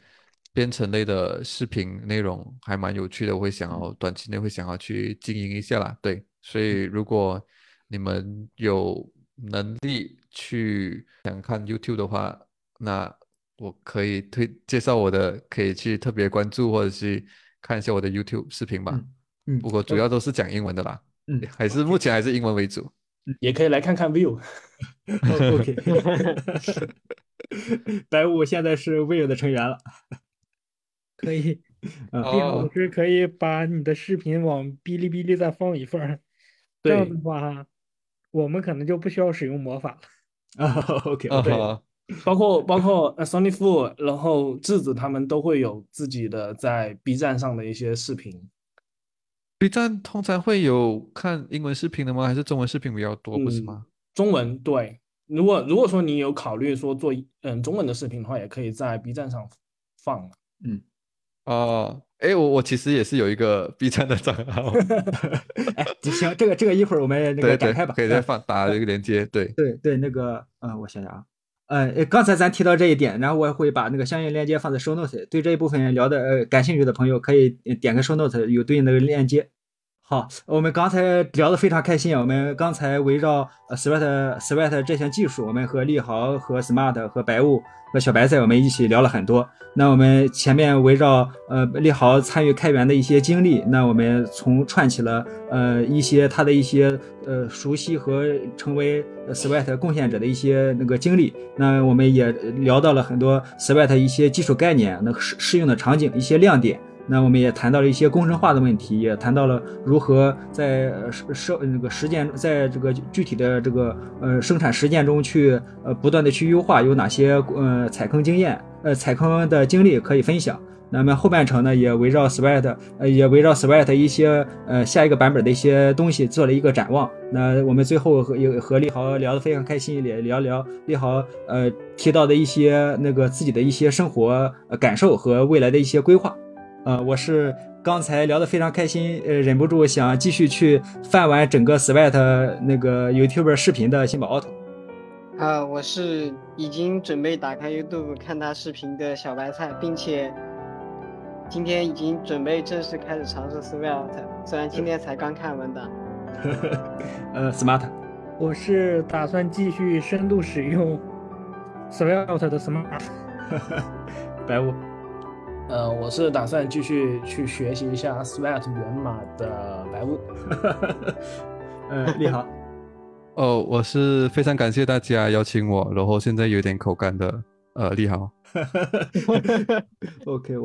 编程类的视频内容还蛮有趣的，我会想要短期内会想要去经营一下啦，对，所以如果你们有能力去想看 YouTube 的话，那我可以推介绍我的，可以去特别关注或者去看一下我的 YouTube 视频吧。嗯嗯不过主要都是讲英文的啦，嗯还是目前还是英文为主。也可以来看看 View。哦 OK，白雾现在是 Will 的成员了。可以，嗯厉害哦老师可以把你的视频往哔哩哔哩再放一份儿，这样的话，我们可能就不需要使用魔法了。啊，OK，啊对，哈，包括包括呃 Sony Fu，然后智子他们都会有自己的在 B 站上的一些视频。B 站通常会有看英文视频的吗？还是中文视频比较多，不是嗯吗？中文对，如果如果说你有考虑说做嗯中文的视频的话，也可以在 B 站上放。哦，哎，我我其实也是有一个 B 站的账号，哎，行，这个这个一会儿我们那个展开吧。嗯可以再放打一个连接，对。对对，那个，嗯，我想想啊，呃，刚才咱提到这一点，然后我也会把那个相应链接放在 show note，对这一部分聊的呃感兴趣的朋友可以呃点开 show note 有对应的链接。好，我们刚才聊得非常开心，我们刚才围绕呃 Sweat Sweat 这项技术，我们和立豪、和 Smart、和白雾、和小白菜，我们一起聊了很多。那我们前面围绕呃立豪参与开源的一些经历，那我们从串起了呃一些他的一些呃熟悉和成为 Sweat 贡献者的一些那个经历。那我们也聊到了很多 Sweat 一些基础概念，那适适用的场景，一些亮点。那我们也谈到了一些工程化的问题，也谈到了如何在呃实实那个实践，在这个具体的这个呃生产实践中去呃不断的去优化，有哪些呃踩坑经验，呃踩坑的经历可以分享。那么后半程呢，也围绕 Sweat，呃，也围绕 Sweat 一些呃下一个版本的一些东西做了一个展望。那我们最后和有和利豪聊得非常开心，也聊聊利豪呃提到的一些那个自己的一些生活呃感受和未来的一些规划。呃，我是刚才聊得非常开心，呃，忍不住想继续去翻完整个 Sweat 那个 YouTube 视频的新宝 auto。呃，我是已经准备打开 YouTube 看他视频的小白菜，并且今天已经准备正式开始尝试 Svelte，虽然今天才刚看文档。呃，Smart。我是打算继续深度使用 Svelte 的 Smart。白雾。呃，我是打算继续去学习一下 Sweat 源码的白雾。呃，你好。哦，我是非常感谢大家邀请我，然后现在有点口干的呃立豪。OK，我